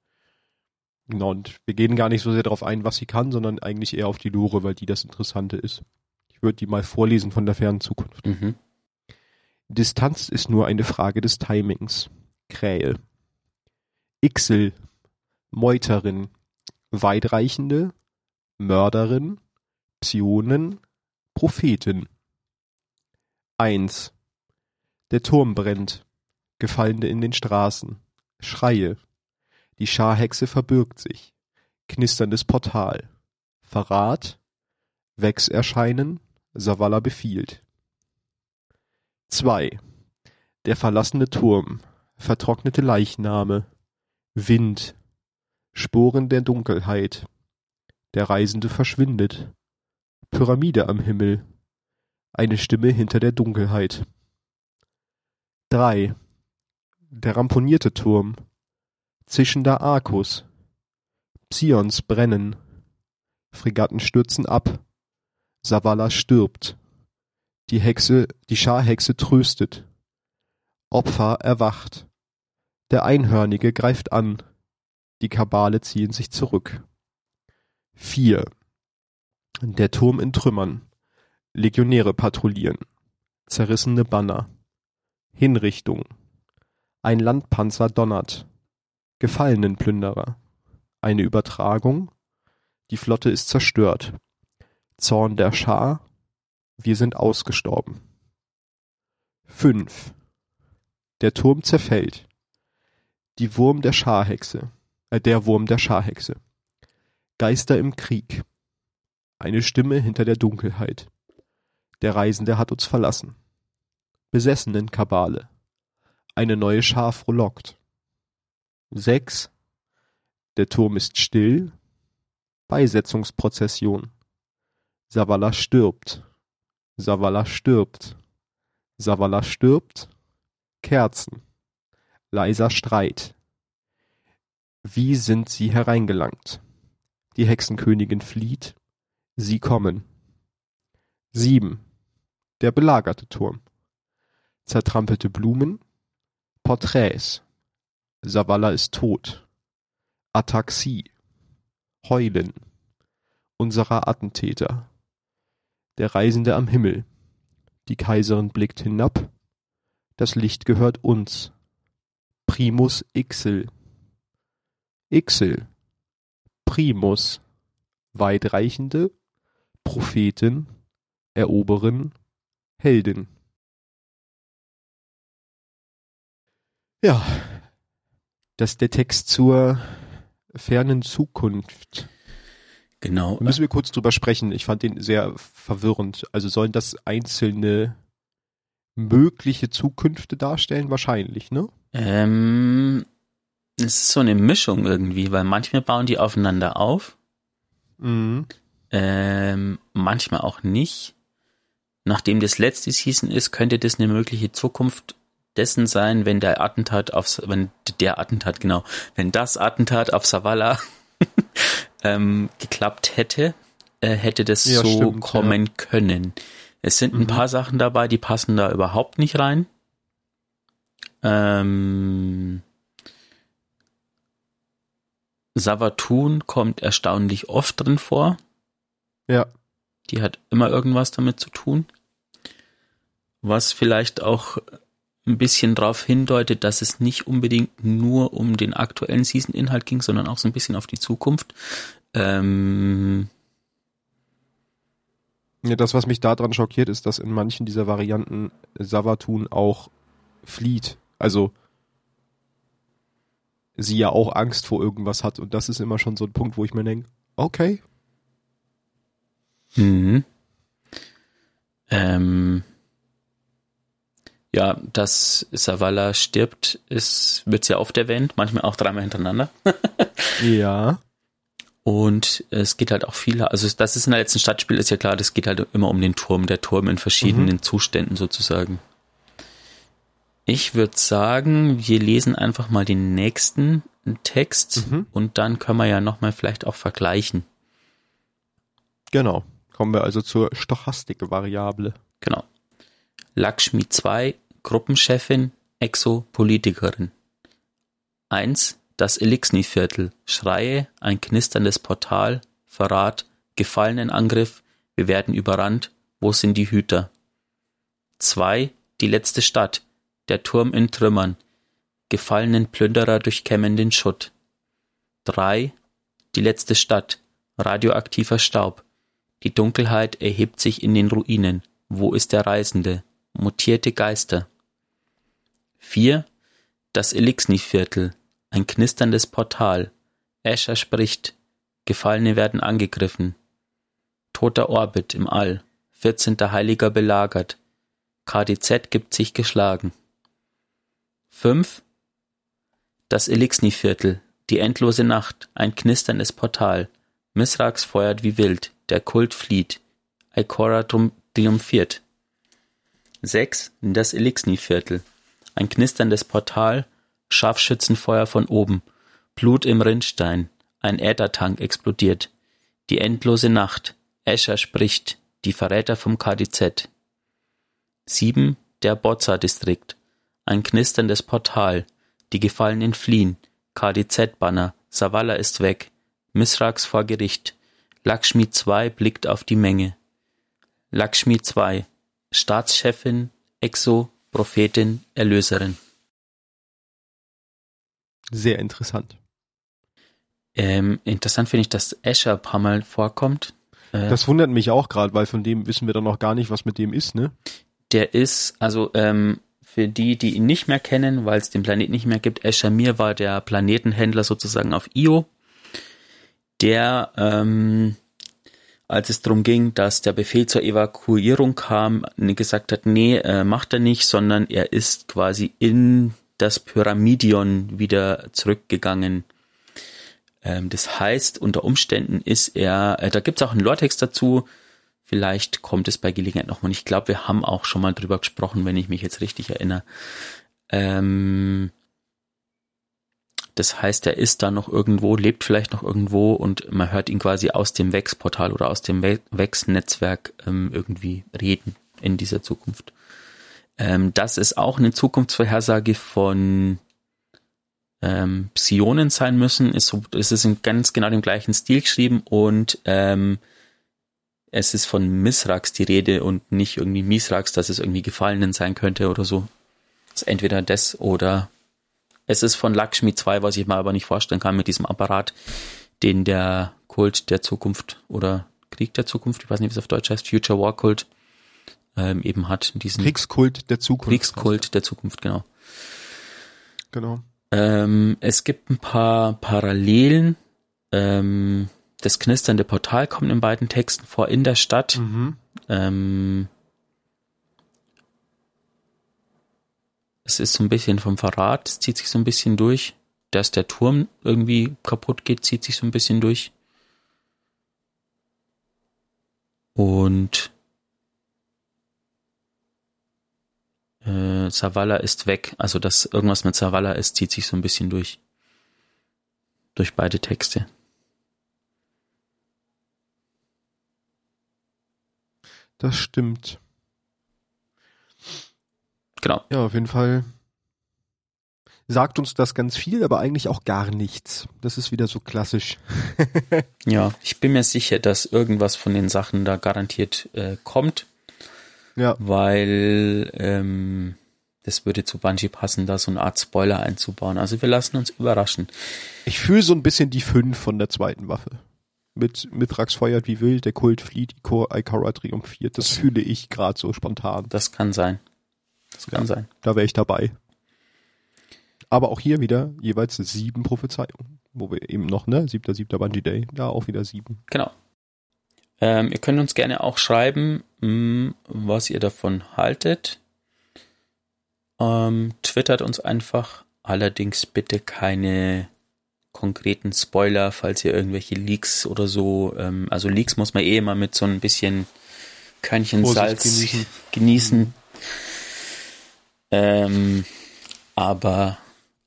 Genau, und wir gehen gar nicht so sehr darauf ein, was sie kann, sondern eigentlich eher auf die Lore, weil die das Interessante ist. Ich würde die mal vorlesen von der fernen Zukunft. Mhm. Distanz ist nur eine Frage des Timings. Krähe. Ixel. Meuterin. Weitreichende. Mörderin. Psionen. Prophetin. 1. Der Turm brennt. Gefallene in den Straßen. Schreie. Die Scharhexe verbürgt sich. Knisterndes Portal. Verrat. Wex erscheinen. Savala befiehlt. 2. Der verlassene Turm. Vertrocknete Leichname. Wind. Sporen der Dunkelheit. Der Reisende verschwindet. Pyramide am Himmel. Eine Stimme hinter der Dunkelheit. 3. Der ramponierte Turm zischender Arkus, Psions brennen, Fregatten stürzen ab, Savala stirbt, die Hexe, die Scharhexe tröstet, Opfer erwacht, der Einhörnige greift an, die Kabale ziehen sich zurück. 4. Der Turm in Trümmern, Legionäre patrouillieren, zerrissene Banner, Hinrichtung, ein Landpanzer donnert, Gefallenenplünderer. Eine Übertragung. Die Flotte ist zerstört. Zorn der Schar. Wir sind ausgestorben. 5. Der Turm zerfällt. Die Wurm der Scharhexe. Äh, der Wurm der Scharhexe. Geister im Krieg. Eine Stimme hinter der Dunkelheit. Der Reisende hat uns verlassen. Besessenen Kabale. Eine neue Schar frohlockt. Sechs. Der Turm ist still. Beisetzungsprozession. Savala stirbt. Savala stirbt. Savala stirbt. Kerzen. Leiser Streit. Wie sind sie hereingelangt? Die Hexenkönigin flieht. Sie kommen. Sieben. Der belagerte Turm. Zertrampelte Blumen. Porträts. Savala ist tot. Ataxie. Heulen. Unserer Attentäter. Der Reisende am Himmel. Die Kaiserin blickt hinab. Das Licht gehört uns. Primus Ixel. Ixel. Primus. Weitreichende. Prophetin. Eroberin. Heldin. Ja, das ist der Text zur fernen Zukunft. Genau. Da müssen wir kurz drüber sprechen. Ich fand den sehr verwirrend. Also sollen das einzelne mögliche Zukünfte darstellen? Wahrscheinlich, ne? Ähm, es ist so eine Mischung irgendwie, weil manchmal bauen die aufeinander auf. Mhm. Ähm, manchmal auch nicht. Nachdem das letzte Season ist, könnte das eine mögliche Zukunft dessen sein, wenn der Attentat auf, wenn der Attentat, genau, wenn das Attentat auf Savala ähm, geklappt hätte, äh, hätte das ja, so stimmt, kommen ja. können. Es sind mhm. ein paar Sachen dabei, die passen da überhaupt nicht rein. Ähm, Savatun kommt erstaunlich oft drin vor. Ja. Die hat immer irgendwas damit zu tun. Was vielleicht auch ein bisschen darauf hindeutet, dass es nicht unbedingt nur um den aktuellen Season-Inhalt ging, sondern auch so ein bisschen auf die Zukunft. Ähm ja, das, was mich daran schockiert, ist, dass in manchen dieser Varianten Savatun auch flieht. Also sie ja auch Angst vor irgendwas hat. Und das ist immer schon so ein Punkt, wo ich mir denke, okay. Mhm. Ähm ja, dass Savala stirbt, ist, wird sehr oft erwähnt, manchmal auch dreimal hintereinander. ja. Und es geht halt auch viel, also das ist in der letzten Stadtspiel, ist ja klar, das geht halt immer um den Turm, der Turm in verschiedenen mhm. Zuständen sozusagen. Ich würde sagen, wir lesen einfach mal den nächsten Text mhm. und dann können wir ja nochmal vielleicht auch vergleichen. Genau. Kommen wir also zur Stochastik-Variable. Genau. Lakshmi 2, Gruppenchefin, Exopolitikerin. 1. Das Elixni-Viertel. Schreie, ein knisterndes Portal, Verrat, Gefallenenangriff, wir werden überrannt, wo sind die Hüter? 2. Die letzte Stadt, der Turm in Trümmern, gefallenen Plünderer durchkämmen den Schutt. 3. Die letzte Stadt, radioaktiver Staub, die Dunkelheit erhebt sich in den Ruinen, wo ist der Reisende? Mutierte Geister. 4. Das Elixni-Viertel, ein knisterndes Portal. Escher spricht. Gefallene werden angegriffen. Toter Orbit im All. 14. Heiliger belagert. KDZ gibt sich geschlagen. 5. Das Elixni-Viertel, die endlose Nacht, ein knisterndes Portal. Misrax feuert wie wild, der Kult flieht. Ikora triumphiert. 6. Das Elixni-Viertel. Ein knisterndes Portal, Scharfschützenfeuer von oben, Blut im Rinnstein, ein Äthertank explodiert. Die endlose Nacht, Escher spricht, die Verräter vom KDZ. 7. Der Bozza-Distrikt. Ein knisterndes Portal, die Gefallenen fliehen, KDZ-Banner, Savala ist weg, Misrax vor Gericht, Lakshmi II blickt auf die Menge. Lakshmi II, Staatschefin, Exo, Prophetin, Erlöserin. Sehr interessant. Ähm, interessant finde ich, dass Escher ein paar Mal vorkommt. Äh, das wundert mich auch gerade, weil von dem wissen wir dann noch gar nicht, was mit dem ist, ne? Der ist, also ähm, für die, die ihn nicht mehr kennen, weil es den Planeten nicht mehr gibt, Escher Mir war der Planetenhändler sozusagen auf Io der, ähm, als es darum ging, dass der Befehl zur Evakuierung kam, gesagt hat, nee, äh, macht er nicht, sondern er ist quasi in das Pyramidion wieder zurückgegangen. Ähm, das heißt, unter Umständen ist er, äh, da gibt es auch einen Lortext dazu, vielleicht kommt es bei Gelegenheit nochmal. Ich glaube, wir haben auch schon mal drüber gesprochen, wenn ich mich jetzt richtig erinnere. Ähm, das heißt, er ist da noch irgendwo, lebt vielleicht noch irgendwo und man hört ihn quasi aus dem Wex-Portal oder aus dem Wex-Netzwerk ähm, irgendwie reden in dieser Zukunft. Ähm, das ist auch eine Zukunftsvorhersage von ähm, Psionen sein müssen. Ist ist in ganz genau dem gleichen Stil geschrieben und ähm, es ist von Misrax die Rede und nicht irgendwie Misrax, dass es irgendwie Gefallenen sein könnte oder so. ist entweder das oder es ist von Lakshmi 2, was ich mir aber nicht vorstellen kann, mit diesem Apparat, den der Kult der Zukunft oder Krieg der Zukunft, ich weiß nicht, wie es auf Deutsch heißt, Future War Kult, ähm, eben hat. Diesen Kriegskult der Zukunft. Kriegskult der Zukunft, genau. Genau. Ähm, es gibt ein paar Parallelen. Ähm, das knisternde Portal kommt in beiden Texten vor in der Stadt. Mhm. Ähm, Es ist so ein bisschen vom Verrat, es zieht sich so ein bisschen durch. Dass der Turm irgendwie kaputt geht, zieht sich so ein bisschen durch. Und äh, Savala ist weg. Also, dass irgendwas mit Savala ist, zieht sich so ein bisschen durch. Durch beide Texte. Das stimmt. Genau. Ja, auf jeden Fall sagt uns das ganz viel, aber eigentlich auch gar nichts. Das ist wieder so klassisch. ja, ich bin mir sicher, dass irgendwas von den Sachen da garantiert äh, kommt. Ja. Weil ähm, das würde zu Bungie passen, da so eine Art Spoiler einzubauen. Also wir lassen uns überraschen. Ich fühle so ein bisschen die fünf von der zweiten Waffe. Mit Mithrax feuert wie wild, der Kult flieht, Ikora triumphiert. Das fühle ich gerade so spontan. Das kann sein. Das kann ja, sein. Da wäre ich dabei. Aber auch hier wieder jeweils sieben Prophezeiungen. Wo wir eben noch, ne? Siebter, siebter Bungee Day. Da auch wieder sieben. Genau. Ähm, ihr könnt uns gerne auch schreiben, mh, hm, was ihr davon haltet. Ähm, twittert uns einfach. Allerdings bitte keine konkreten Spoiler, falls ihr irgendwelche Leaks oder so, ähm, also Leaks muss man eh immer mit so ein bisschen Körnchen Salz genießen. genießen. Ähm, aber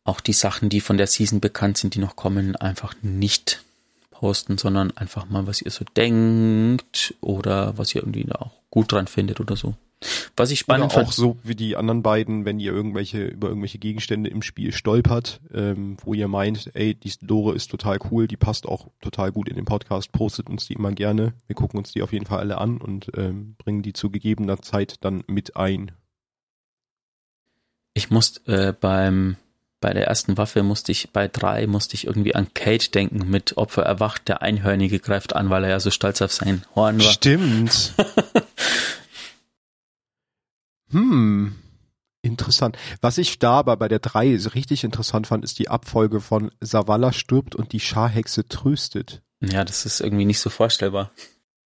auch die Sachen, die von der Season bekannt sind, die noch kommen, einfach nicht posten, sondern einfach mal, was ihr so denkt oder was ihr irgendwie auch gut dran findet oder so. Was ich spannend Oder auch fand, so wie die anderen beiden, wenn ihr irgendwelche über irgendwelche Gegenstände im Spiel stolpert, ähm, wo ihr meint, ey, die Lore ist total cool, die passt auch total gut in den Podcast, postet uns die immer gerne. Wir gucken uns die auf jeden Fall alle an und ähm, bringen die zu gegebener Zeit dann mit ein. Ich muss äh, beim bei der ersten Waffe musste ich, bei drei musste ich irgendwie an Kate denken mit Opfer erwacht, der Einhörnige greift an, weil er ja so stolz auf sein Horn war. Stimmt. hm. Interessant. Was ich da aber bei der drei richtig interessant fand, ist die Abfolge von Savala stirbt und die Scharhexe tröstet. Ja, das ist irgendwie nicht so vorstellbar.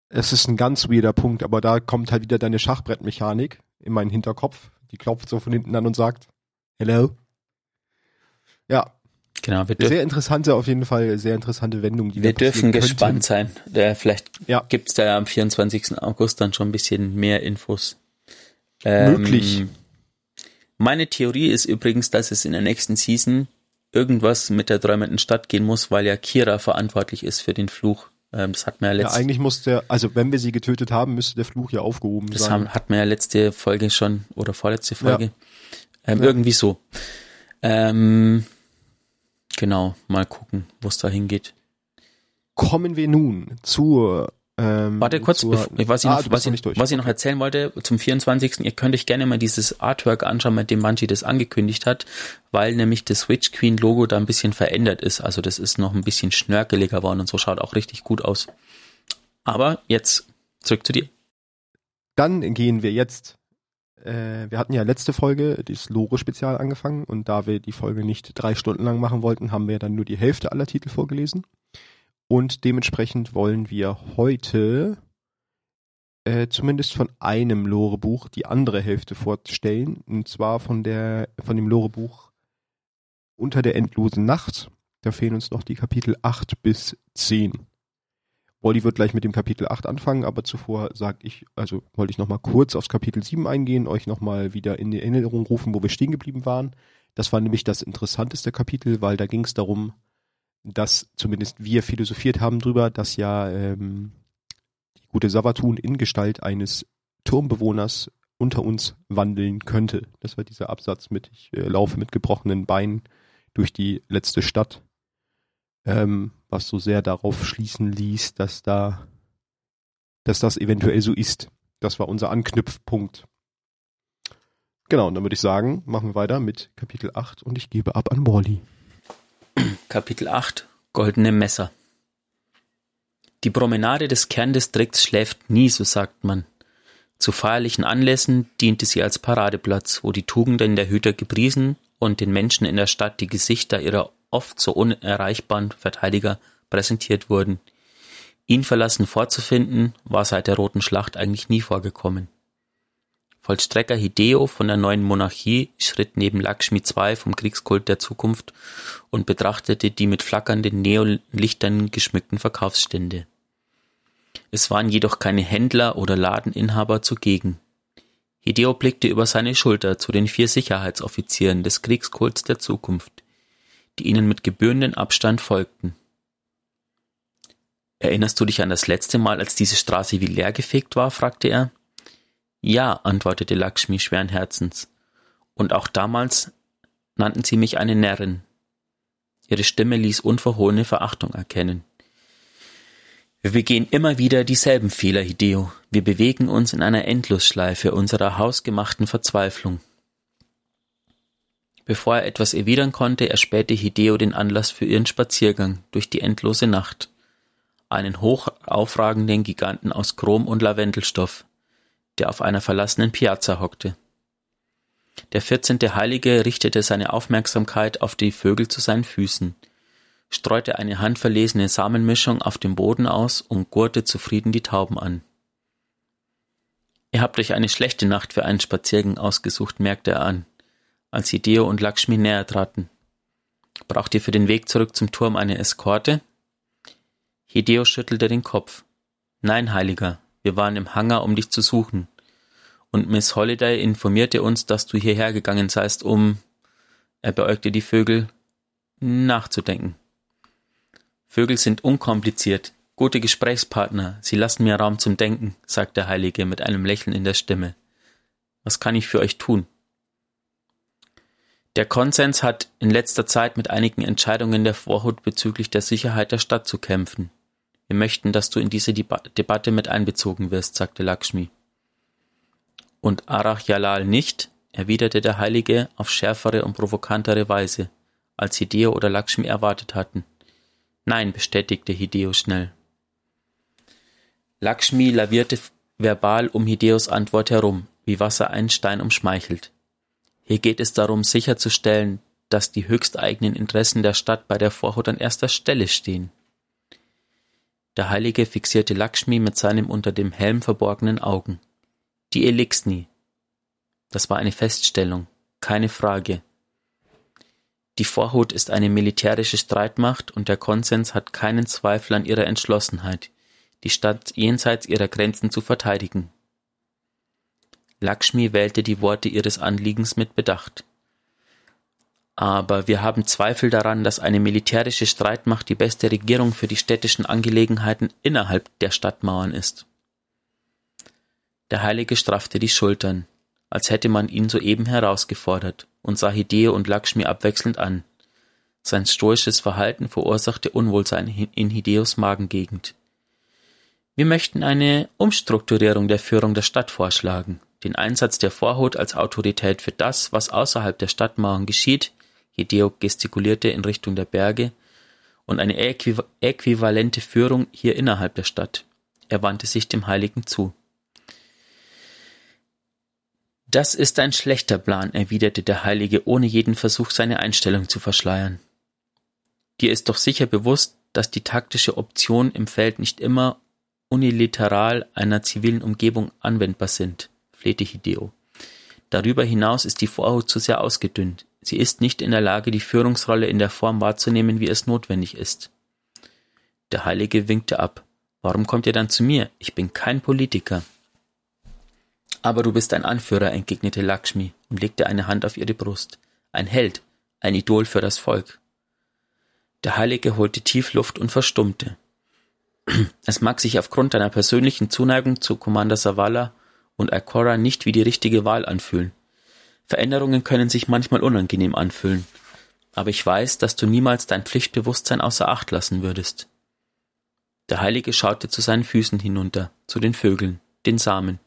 Es ist ein ganz weirder Punkt, aber da kommt halt wieder deine Schachbrettmechanik in meinen Hinterkopf. Die klopft so von hinten an und sagt, Hello. Ja. Genau, wir sehr interessante, auf jeden Fall sehr interessante Wendung. Die wir dürfen gespannt sein. Der, vielleicht ja. gibt's da am 24. August dann schon ein bisschen mehr Infos. Ähm, Möglich. Meine Theorie ist übrigens, dass es in der nächsten Season irgendwas mit der träumenden Stadt gehen muss, weil ja Kira verantwortlich ist für den Fluch. Ähm, das hat man ja letzte. Ja, eigentlich muss der, also wenn wir sie getötet haben, müsste der Fluch ja aufgehoben das sein. Das hat man ja letzte Folge schon oder vorletzte Folge. Ja. Ähm, ja. Irgendwie so. Ähm, genau, mal gucken, wo es da hingeht. Kommen wir nun zur ähm, Warte kurz, zur, was, ich, ah, noch, was, ich, was ich noch erzählen wollte, zum 24. Ihr könnt euch gerne mal dieses Artwork anschauen, mit dem Bungie das angekündigt hat, weil nämlich das Switch Queen Logo da ein bisschen verändert ist. Also das ist noch ein bisschen schnörkeliger geworden und so schaut auch richtig gut aus. Aber jetzt zurück zu dir. Dann gehen wir jetzt äh, wir hatten ja letzte Folge das Lore-Spezial angefangen und da wir die Folge nicht drei Stunden lang machen wollten, haben wir dann nur die Hälfte aller Titel vorgelesen. Und dementsprechend wollen wir heute äh, zumindest von einem Lore-Buch die andere Hälfte vorstellen. Und zwar von der, von dem Lore-Buch Unter der endlosen Nacht. Da fehlen uns noch die Kapitel 8 bis 10. Wally wird gleich mit dem Kapitel 8 anfangen, aber zuvor sag ich, also wollte ich nochmal kurz aufs Kapitel 7 eingehen, euch nochmal wieder in die Erinnerung rufen, wo wir stehen geblieben waren. Das war nämlich das interessanteste Kapitel, weil da ging es darum, dass zumindest wir philosophiert haben drüber, dass ja ähm, die gute Savatun in Gestalt eines Turmbewohners unter uns wandeln könnte. Das war dieser Absatz mit, ich äh, laufe mit gebrochenen Beinen durch die letzte Stadt ähm, was so sehr darauf schließen ließ, dass da, dass das eventuell so ist. Das war unser Anknüpfpunkt. Genau, und dann würde ich sagen, machen wir weiter mit Kapitel 8 und ich gebe ab an Wally. Kapitel 8 Goldene Messer Die Promenade des Kerndistrikts schläft nie, so sagt man. Zu feierlichen Anlässen diente sie als Paradeplatz, wo die Tugenden der Hüter gepriesen und den Menschen in der Stadt die Gesichter ihrer oft so unerreichbaren Verteidiger präsentiert wurden. Ihn verlassen vorzufinden, war seit der Roten Schlacht eigentlich nie vorgekommen. Vollstrecker Hideo von der neuen Monarchie schritt neben Lakshmi II vom Kriegskult der Zukunft und betrachtete die mit flackernden Neolichtern geschmückten Verkaufsstände. Es waren jedoch keine Händler oder Ladeninhaber zugegen. Hideo blickte über seine Schulter zu den vier Sicherheitsoffizieren des Kriegskults der Zukunft die ihnen mit gebührendem Abstand folgten. Erinnerst du dich an das letzte Mal, als diese Straße wie leergefegt war? fragte er. Ja, antwortete Lakshmi schweren Herzens. Und auch damals nannten sie mich eine Närrin. Ihre Stimme ließ unverhohlene Verachtung erkennen. Wir begehen immer wieder dieselben Fehler, Hideo. Wir bewegen uns in einer Endlosschleife unserer hausgemachten Verzweiflung. Bevor er etwas erwidern konnte, erspähte Hideo den Anlass für ihren Spaziergang durch die endlose Nacht. Einen hoch aufragenden Giganten aus Chrom und Lavendelstoff, der auf einer verlassenen Piazza hockte. Der vierzehnte Heilige richtete seine Aufmerksamkeit auf die Vögel zu seinen Füßen, streute eine handverlesene Samenmischung auf dem Boden aus und gurte zufrieden die Tauben an. Ihr habt euch eine schlechte Nacht für einen Spaziergang ausgesucht, merkte er an als Hideo und Lakshmi näher traten. Braucht ihr für den Weg zurück zum Turm eine Eskorte? Hideo schüttelte den Kopf. Nein, Heiliger, wir waren im Hangar, um dich zu suchen. Und Miss Holiday informierte uns, dass du hierher gegangen seist, um, er beäugte die Vögel, nachzudenken. Vögel sind unkompliziert, gute Gesprächspartner, sie lassen mir Raum zum Denken, sagte der Heilige mit einem Lächeln in der Stimme. Was kann ich für euch tun? Der Konsens hat in letzter Zeit mit einigen Entscheidungen der Vorhut bezüglich der Sicherheit der Stadt zu kämpfen. Wir möchten, dass du in diese Debatte mit einbezogen wirst, sagte Lakshmi. Und Arach Jalal nicht, erwiderte der Heilige auf schärfere und provokantere Weise, als Hideo oder Lakshmi erwartet hatten. Nein, bestätigte Hideo schnell. Lakshmi lavierte verbal um Hideos Antwort herum, wie Wasser einen Stein umschmeichelt. Hier geht es darum, sicherzustellen, dass die höchsteigenen Interessen der Stadt bei der Vorhut an erster Stelle stehen. Der Heilige fixierte Lakshmi mit seinem unter dem Helm verborgenen Augen. Die Elixni. Das war eine Feststellung, keine Frage. Die Vorhut ist eine militärische Streitmacht und der Konsens hat keinen Zweifel an ihrer Entschlossenheit, die Stadt jenseits ihrer Grenzen zu verteidigen. Lakshmi wählte die Worte ihres Anliegens mit Bedacht. Aber wir haben Zweifel daran, dass eine militärische Streitmacht die beste Regierung für die städtischen Angelegenheiten innerhalb der Stadtmauern ist. Der Heilige straffte die Schultern, als hätte man ihn soeben herausgefordert, und sah Hideo und Lakshmi abwechselnd an. Sein stoisches Verhalten verursachte Unwohlsein in Hideos Magengegend. Wir möchten eine Umstrukturierung der Führung der Stadt vorschlagen, den Einsatz der Vorhut als Autorität für das, was außerhalb der Stadtmauern geschieht, Hideo gestikulierte in Richtung der Berge, und eine äquiv äquivalente Führung hier innerhalb der Stadt. Er wandte sich dem Heiligen zu. Das ist ein schlechter Plan, erwiderte der Heilige, ohne jeden Versuch, seine Einstellung zu verschleiern. Dir ist doch sicher bewusst, dass die taktische Option im Feld nicht immer unilateral einer zivilen Umgebung anwendbar sind flehte Hideo. Darüber hinaus ist die Vorhut zu sehr ausgedünnt. Sie ist nicht in der Lage, die Führungsrolle in der Form wahrzunehmen, wie es notwendig ist. Der Heilige winkte ab. Warum kommt ihr dann zu mir? Ich bin kein Politiker. Aber du bist ein Anführer, entgegnete Lakshmi und legte eine Hand auf ihre Brust. Ein Held, ein Idol für das Volk. Der Heilige holte tief Luft und verstummte. Es mag sich aufgrund deiner persönlichen Zuneigung zu Commander Savala und Alcora nicht wie die richtige Wahl anfühlen. Veränderungen können sich manchmal unangenehm anfühlen, aber ich weiß, dass du niemals dein Pflichtbewusstsein außer Acht lassen würdest. Der Heilige schaute zu seinen Füßen hinunter, zu den Vögeln, den Samen.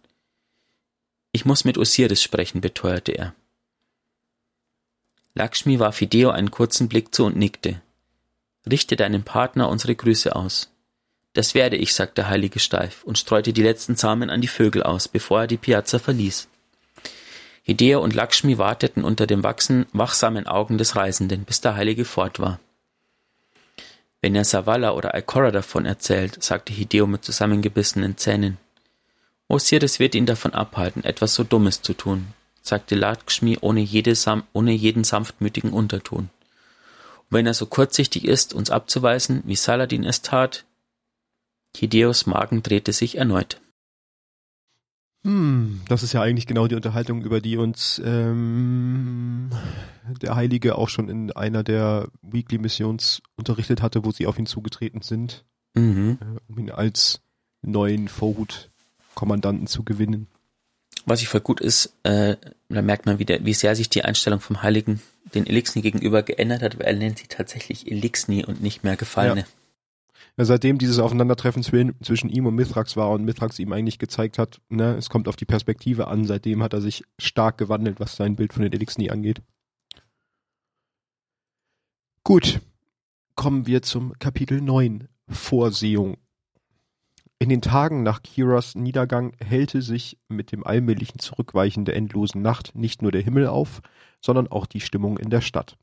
Ich muss mit Osiris sprechen, beteuerte er. Lakshmi warf Hideo einen kurzen Blick zu und nickte. Richte deinem Partner unsere Grüße aus. Das werde ich, sagte der Heilige steif und streute die letzten Samen an die Vögel aus, bevor er die Piazza verließ. Hideo und Lakshmi warteten unter den wachsen, wachsamen Augen des Reisenden, bis der Heilige fort war. Wenn er Savala oder Alcora davon erzählt, sagte Hideo mit zusammengebissenen Zähnen. Osiris wird ihn davon abhalten, etwas so Dummes zu tun, sagte Lakshmi ohne, jede, ohne jeden sanftmütigen Unterton. Und wenn er so kurzsichtig ist, uns abzuweisen, wie Saladin es tat, Hideos Magen drehte sich erneut. Hm, das ist ja eigentlich genau die Unterhaltung, über die uns ähm, der Heilige auch schon in einer der Weekly Missions unterrichtet hatte, wo sie auf ihn zugetreten sind, mhm. äh, um ihn als neuen Vorhut-Kommandanten zu gewinnen. Was ich voll gut ist, äh, da merkt man wieder, wie sehr sich die Einstellung vom Heiligen den Elixni gegenüber geändert hat, weil er nennt sie tatsächlich Elixni und nicht mehr Gefallene. Ja seitdem dieses Aufeinandertreffen zwischen ihm und Mithrax war und Mithrax ihm eigentlich gezeigt hat, ne, es kommt auf die Perspektive an, seitdem hat er sich stark gewandelt, was sein Bild von den Elixni angeht. Gut, kommen wir zum Kapitel 9, Vorsehung. In den Tagen nach Kiras Niedergang hellte sich mit dem allmählichen Zurückweichen der endlosen Nacht nicht nur der Himmel auf, sondern auch die Stimmung in der Stadt.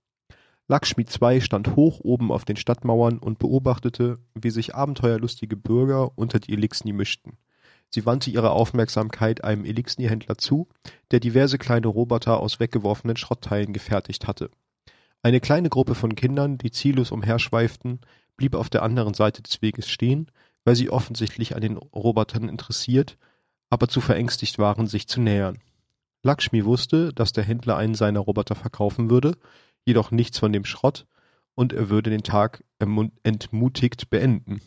Lakshmi II stand hoch oben auf den Stadtmauern und beobachtete, wie sich abenteuerlustige Bürger unter die Elixni mischten. Sie wandte ihre Aufmerksamkeit einem Elixni-Händler zu, der diverse kleine Roboter aus weggeworfenen Schrottteilen gefertigt hatte. Eine kleine Gruppe von Kindern, die ziellos umherschweiften, blieb auf der anderen Seite des Weges stehen, weil sie offensichtlich an den Robotern interessiert, aber zu verängstigt waren, sich zu nähern. Lakshmi wusste, dass der Händler einen seiner Roboter verkaufen würde, jedoch nichts von dem Schrott, und er würde den Tag entmutigt beenden.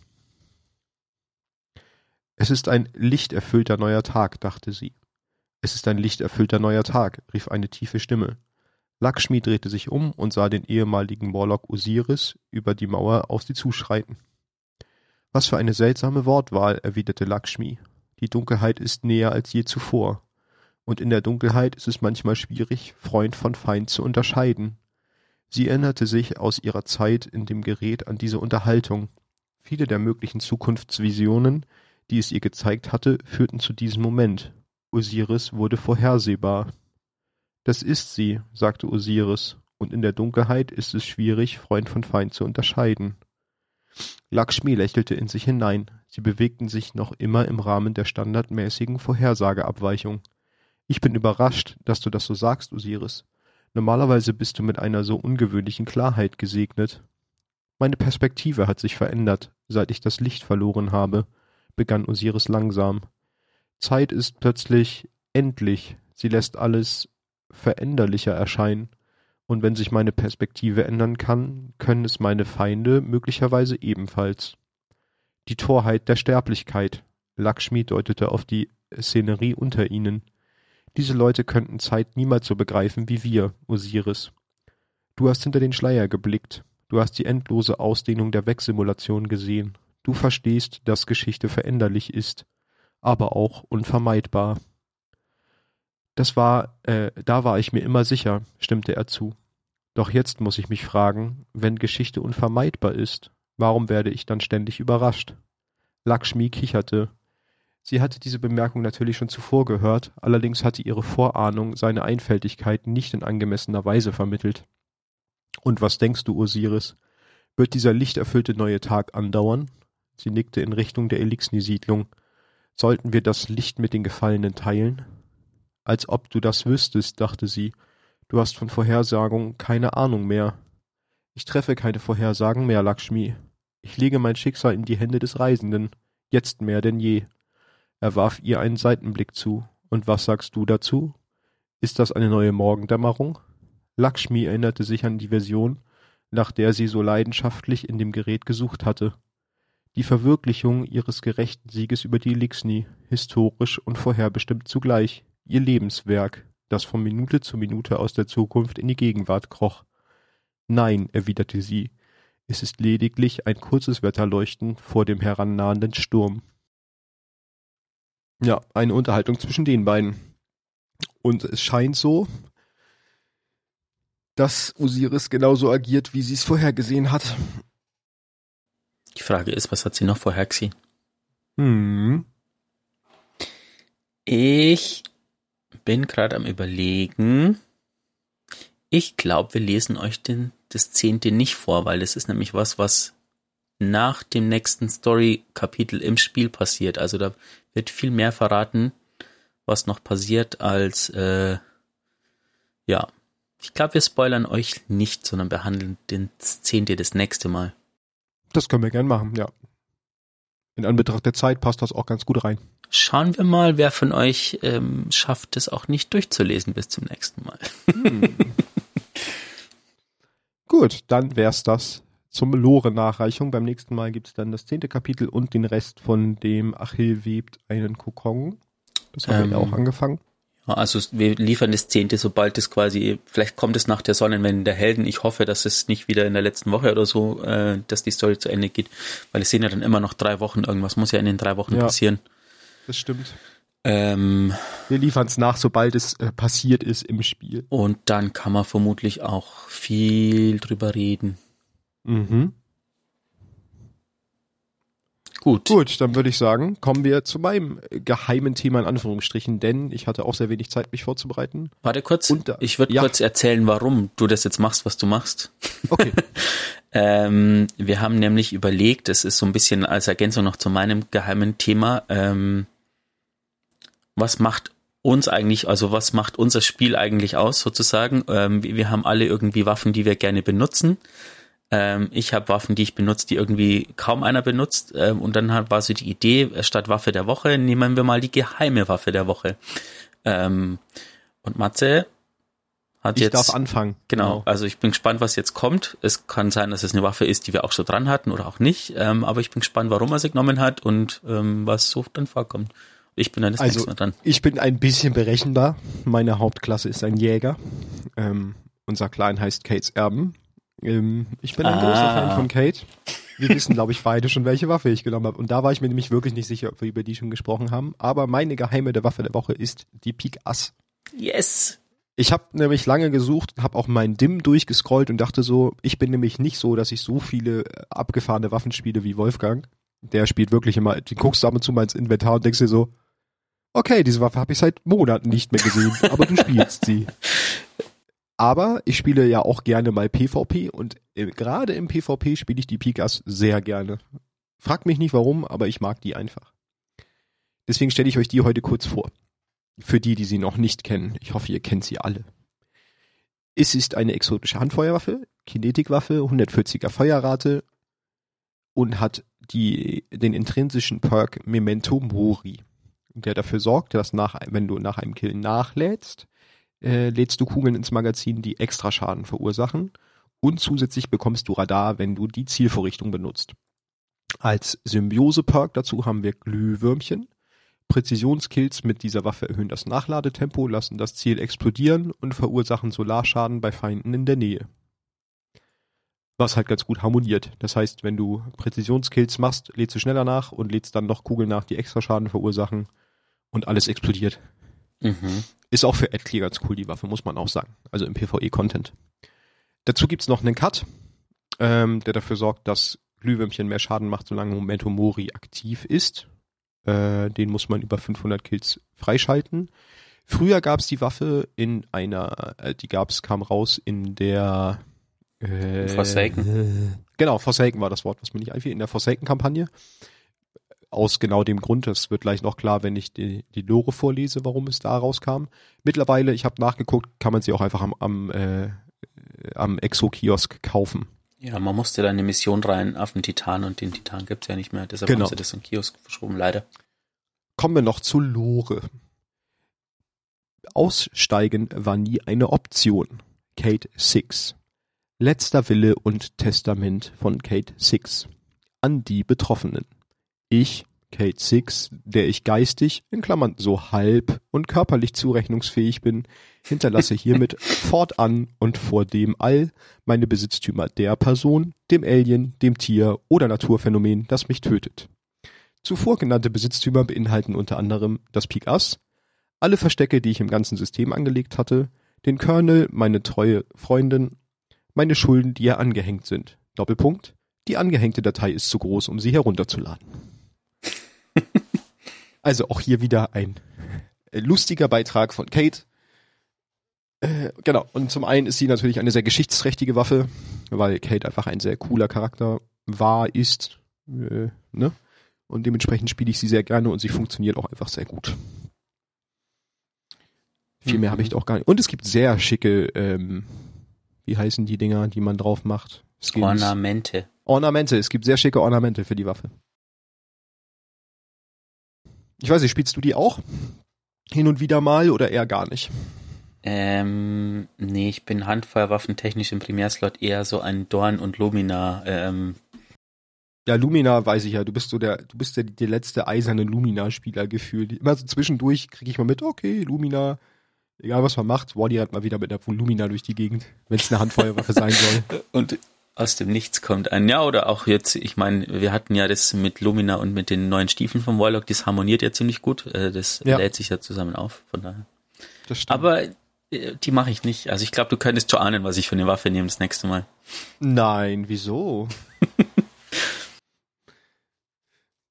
Es ist ein lichterfüllter neuer Tag, dachte sie. Es ist ein lichterfüllter neuer Tag, rief eine tiefe Stimme. Lakshmi drehte sich um und sah den ehemaligen Morlock Osiris über die Mauer auf sie zuschreiten. Was für eine seltsame Wortwahl, erwiderte Lakshmi. Die Dunkelheit ist näher als je zuvor. Und in der Dunkelheit ist es manchmal schwierig, Freund von Feind zu unterscheiden. Sie erinnerte sich aus ihrer Zeit in dem Gerät an diese Unterhaltung. Viele der möglichen Zukunftsvisionen, die es ihr gezeigt hatte, führten zu diesem Moment. Osiris wurde vorhersehbar. Das ist sie, sagte Osiris, und in der Dunkelheit ist es schwierig, Freund von Feind zu unterscheiden. Lakshmi lächelte in sich hinein. Sie bewegten sich noch immer im Rahmen der standardmäßigen Vorhersageabweichung. Ich bin überrascht, dass du das so sagst, Osiris. Normalerweise bist du mit einer so ungewöhnlichen Klarheit gesegnet. Meine Perspektive hat sich verändert, seit ich das Licht verloren habe, begann Osiris langsam. Zeit ist plötzlich endlich, sie lässt alles veränderlicher erscheinen, und wenn sich meine Perspektive ändern kann, können es meine Feinde möglicherweise ebenfalls. Die Torheit der Sterblichkeit. Lakshmi deutete auf die Szenerie unter ihnen. Diese Leute könnten Zeit niemals so begreifen wie wir, Osiris. Du hast hinter den Schleier geblickt. Du hast die endlose Ausdehnung der Wegsimulation gesehen. Du verstehst, dass Geschichte veränderlich ist, aber auch unvermeidbar. Das war, äh, da war ich mir immer sicher, stimmte er zu. Doch jetzt muss ich mich fragen, wenn Geschichte unvermeidbar ist, warum werde ich dann ständig überrascht? Lakshmi kicherte. Sie hatte diese Bemerkung natürlich schon zuvor gehört, allerdings hatte ihre Vorahnung seine Einfältigkeit nicht in angemessener Weise vermittelt. Und was denkst du, Osiris? Wird dieser lichterfüllte neue Tag andauern? Sie nickte in Richtung der Elixni-Siedlung. Sollten wir das Licht mit den Gefallenen teilen? Als ob du das wüsstest, dachte sie. Du hast von Vorhersagung keine Ahnung mehr. Ich treffe keine Vorhersagen mehr, Lakshmi. Ich lege mein Schicksal in die Hände des Reisenden, jetzt mehr denn je. Er warf ihr einen Seitenblick zu. Und was sagst du dazu? Ist das eine neue Morgendämmerung? Lakshmi erinnerte sich an die Version, nach der sie so leidenschaftlich in dem Gerät gesucht hatte. Die Verwirklichung ihres gerechten Sieges über die Elixni, historisch und vorherbestimmt zugleich ihr Lebenswerk, das von Minute zu Minute aus der Zukunft in die Gegenwart kroch. Nein, erwiderte sie, es ist lediglich ein kurzes Wetterleuchten vor dem herannahenden Sturm. Ja, eine Unterhaltung zwischen den beiden. Und es scheint so, dass Osiris genauso agiert, wie sie es vorhergesehen hat. Die Frage ist, was hat sie noch vorhergesehen? Hm. Ich bin gerade am überlegen. Ich glaube, wir lesen euch den, das zehnte nicht vor, weil das ist nämlich was, was nach dem nächsten Story-Kapitel im Spiel passiert. Also da wird viel mehr verraten, was noch passiert, als äh, ja. Ich glaube, wir spoilern euch nicht, sondern behandeln den zehnte das nächste Mal. Das können wir gern machen, ja. In Anbetracht der Zeit passt das auch ganz gut rein. Schauen wir mal, wer von euch ähm, schafft es auch nicht durchzulesen bis zum nächsten Mal. Hm. Gut, dann wär's das zum Lore-Nachreichung. Beim nächsten Mal gibt's dann das zehnte Kapitel und den Rest von dem Achill webt einen Kokon. Das haben ähm, wir ja auch angefangen. Also wir liefern das zehnte, sobald es quasi, vielleicht kommt es nach der Sonnenwende der Helden. Ich hoffe, dass es nicht wieder in der letzten Woche oder so, äh, dass die Story zu Ende geht, weil es sind ja dann immer noch drei Wochen. Irgendwas muss ja in den drei Wochen ja. passieren. Das stimmt. Ähm, Wir liefern es nach, sobald es äh, passiert ist im Spiel. Und dann kann man vermutlich auch viel drüber reden. Mhm. Gut. Gut, dann würde ich sagen, kommen wir zu meinem geheimen Thema in Anführungsstrichen, denn ich hatte auch sehr wenig Zeit, mich vorzubereiten. Warte kurz, Und, ich würde ja. kurz erzählen, warum du das jetzt machst, was du machst. Okay. ähm, wir haben nämlich überlegt, das ist so ein bisschen als Ergänzung noch zu meinem geheimen Thema, ähm, was macht uns eigentlich, also was macht unser Spiel eigentlich aus sozusagen? Ähm, wir haben alle irgendwie Waffen, die wir gerne benutzen. Ähm, ich habe Waffen, die ich benutze, die irgendwie kaum einer benutzt. Ähm, und dann war so die Idee, statt Waffe der Woche nehmen wir mal die geheime Waffe der Woche. Ähm, und Matze hat ich jetzt. darf anfangen. Genau, genau, also ich bin gespannt, was jetzt kommt. Es kann sein, dass es eine Waffe ist, die wir auch so dran hatten oder auch nicht. Ähm, aber ich bin gespannt, warum er sie genommen hat und ähm, was so dann vorkommt. Ich bin dann das also, nächste Mal dran. Ich bin ein bisschen berechenbar. Meine Hauptklasse ist ein Jäger. Ähm, unser Klein heißt Kates Erben. Ähm, ich bin ein ah. großer Fan von Kate. Wir wissen, glaube ich, beide schon, welche Waffe ich genommen habe. Und da war ich mir nämlich wirklich nicht sicher, ob wir über die schon gesprochen haben. Aber meine geheime der Waffe der Woche ist die Pik Ass. Yes! Ich habe nämlich lange gesucht, habe auch mein Dim durchgescrollt und dachte so, ich bin nämlich nicht so, dass ich so viele äh, abgefahrene Waffen spiele wie Wolfgang. Der spielt wirklich immer, den guckst du ab und zu mal ins Inventar und denkst dir so, okay, diese Waffe habe ich seit Monaten nicht mehr gesehen, aber du spielst sie. Aber ich spiele ja auch gerne mal PvP und äh, gerade im PvP spiele ich die Pikas sehr gerne. Fragt mich nicht warum, aber ich mag die einfach. Deswegen stelle ich euch die heute kurz vor. Für die, die sie noch nicht kennen. Ich hoffe, ihr kennt sie alle. Es ist eine exotische Handfeuerwaffe, Kinetikwaffe, 140er Feuerrate und hat die, den intrinsischen Perk Memento Mori der dafür sorgt, dass nach, wenn du nach einem Kill nachlädst, äh, lädst du Kugeln ins Magazin, die extra Schaden verursachen. Und zusätzlich bekommst du Radar, wenn du die Zielvorrichtung benutzt. Als Symbiose-Perk dazu haben wir Glühwürmchen. Präzisionskills mit dieser Waffe erhöhen das Nachladetempo, lassen das Ziel explodieren und verursachen Solarschaden bei Feinden in der Nähe. Was halt ganz gut harmoniert. Das heißt, wenn du Präzisionskills machst, lädst du schneller nach und lädst dann noch Kugeln nach, die extra Schaden verursachen und alles explodiert. Mhm. Ist auch für Adkey ganz cool, die Waffe, muss man auch sagen. Also im PvE-Content. Dazu gibt's noch einen Cut, ähm, der dafür sorgt, dass Glühwürmchen mehr Schaden macht, solange Momento Mori aktiv ist. Äh, den muss man über 500 Kills freischalten. Früher gab's die Waffe in einer, äh, die gab's, kam raus in der äh, Forsaken. Genau, Forsaken war das Wort, was mir nicht einfiel, in der Forsaken-Kampagne aus genau dem Grund. Das wird gleich noch klar, wenn ich die, die Lore vorlese, warum es da rauskam. Mittlerweile, ich habe nachgeguckt, kann man sie auch einfach am, am, äh, am Exo-Kiosk kaufen. Ja, man musste da eine Mission rein auf den Titan und den Titan gibt's ja nicht mehr. Deshalb genau. haben sie das in Kiosk verschoben, leider. Kommen wir noch zu Lore. Aussteigen war nie eine Option. Kate Six. Letzter Wille und Testament von Kate Six. An die Betroffenen. Ich, Kate Six, der ich geistig, in Klammern so halb und körperlich zurechnungsfähig bin, hinterlasse hiermit fortan und vor dem All meine Besitztümer der Person, dem Alien, dem Tier oder Naturphänomen, das mich tötet. Zuvor genannte Besitztümer beinhalten unter anderem das Pik Ass, alle Verstecke, die ich im ganzen System angelegt hatte, den Kernel, meine treue Freundin, meine Schulden, die ihr angehängt sind. Doppelpunkt. Die angehängte Datei ist zu groß, um sie herunterzuladen. Also auch hier wieder ein lustiger Beitrag von Kate. Äh, genau, und zum einen ist sie natürlich eine sehr geschichtsträchtige Waffe, weil Kate einfach ein sehr cooler Charakter war, ist, äh, ne? Und dementsprechend spiele ich sie sehr gerne und sie funktioniert auch einfach sehr gut. Viel mehr mhm. habe ich auch gar nicht. Und es gibt sehr schicke, ähm, wie heißen die Dinger, die man drauf macht? Skins. Ornamente. Ornamente, es gibt sehr schicke Ornamente für die Waffe. Ich weiß nicht, spielst du die auch? Hin und wieder mal oder eher gar nicht? Ähm, nee, ich bin handfeuerwaffentechnisch im Primärslot eher so ein Dorn und Lumina. Ähm. Ja, Lumina weiß ich ja, du bist so der, du bist der, der letzte eiserne Lumina-Spieler gefühlt. Immer so zwischendurch kriege ich mal mit, okay, Lumina, egal was man macht, Wally rennt mal wieder mit der Lumina durch die Gegend, wenn es eine Handfeuerwaffe sein soll. Und aus dem Nichts kommt ein, ja, oder auch jetzt, ich meine, wir hatten ja das mit Lumina und mit den neuen Stiefeln vom Warlock, das harmoniert ja ziemlich gut, äh, das ja. lädt sich ja zusammen auf, von daher. Das stimmt. Aber äh, die mache ich nicht. Also ich glaube, du könntest schon ahnen, was ich für eine Waffe nehme das nächste Mal. Nein, wieso?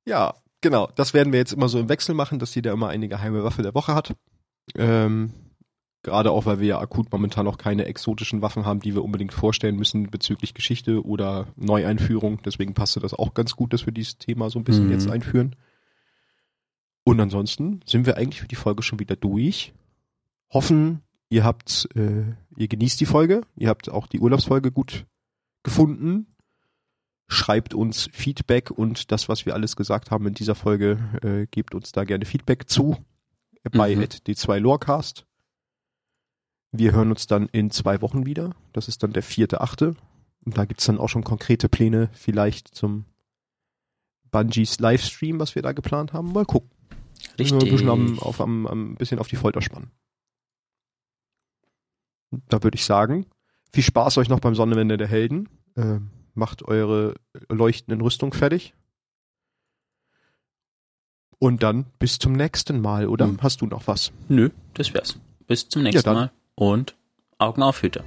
ja, genau. Das werden wir jetzt immer so im Wechsel machen, dass jeder immer eine geheime Waffe der Woche hat. Ähm, Gerade auch, weil wir ja akut momentan noch keine exotischen Waffen haben, die wir unbedingt vorstellen müssen bezüglich Geschichte oder Neueinführung. Deswegen passte das auch ganz gut, dass wir dieses Thema so ein bisschen mhm. jetzt einführen. Und ansonsten sind wir eigentlich für die Folge schon wieder durch. Hoffen, ihr habt, äh, ihr genießt die Folge, ihr habt auch die Urlaubsfolge gut gefunden. Schreibt uns Feedback und das, was wir alles gesagt haben in dieser Folge, äh, gebt uns da gerne Feedback zu bei Mhm. d2lorecast. Wir hören uns dann in zwei Wochen wieder. Das ist dann der vierte, achte. Und da gibt's dann auch schon konkrete Pläne vielleicht zum Bungies Livestream, was wir da geplant haben. Mal gucken. Richtig. Ein bisschen, am, auf, am, am, bisschen auf die Folter spannen. Da würde ich sagen, viel Spaß euch noch beim Sonnenwende der Helden. Ähm, macht eure leuchtenden Rüstung fertig. Und dann bis zum nächsten Mal, oder? Hm. Hast du noch was? Nö, das wär's. Bis zum nächsten dann. Mal und Augen auf, Hüter.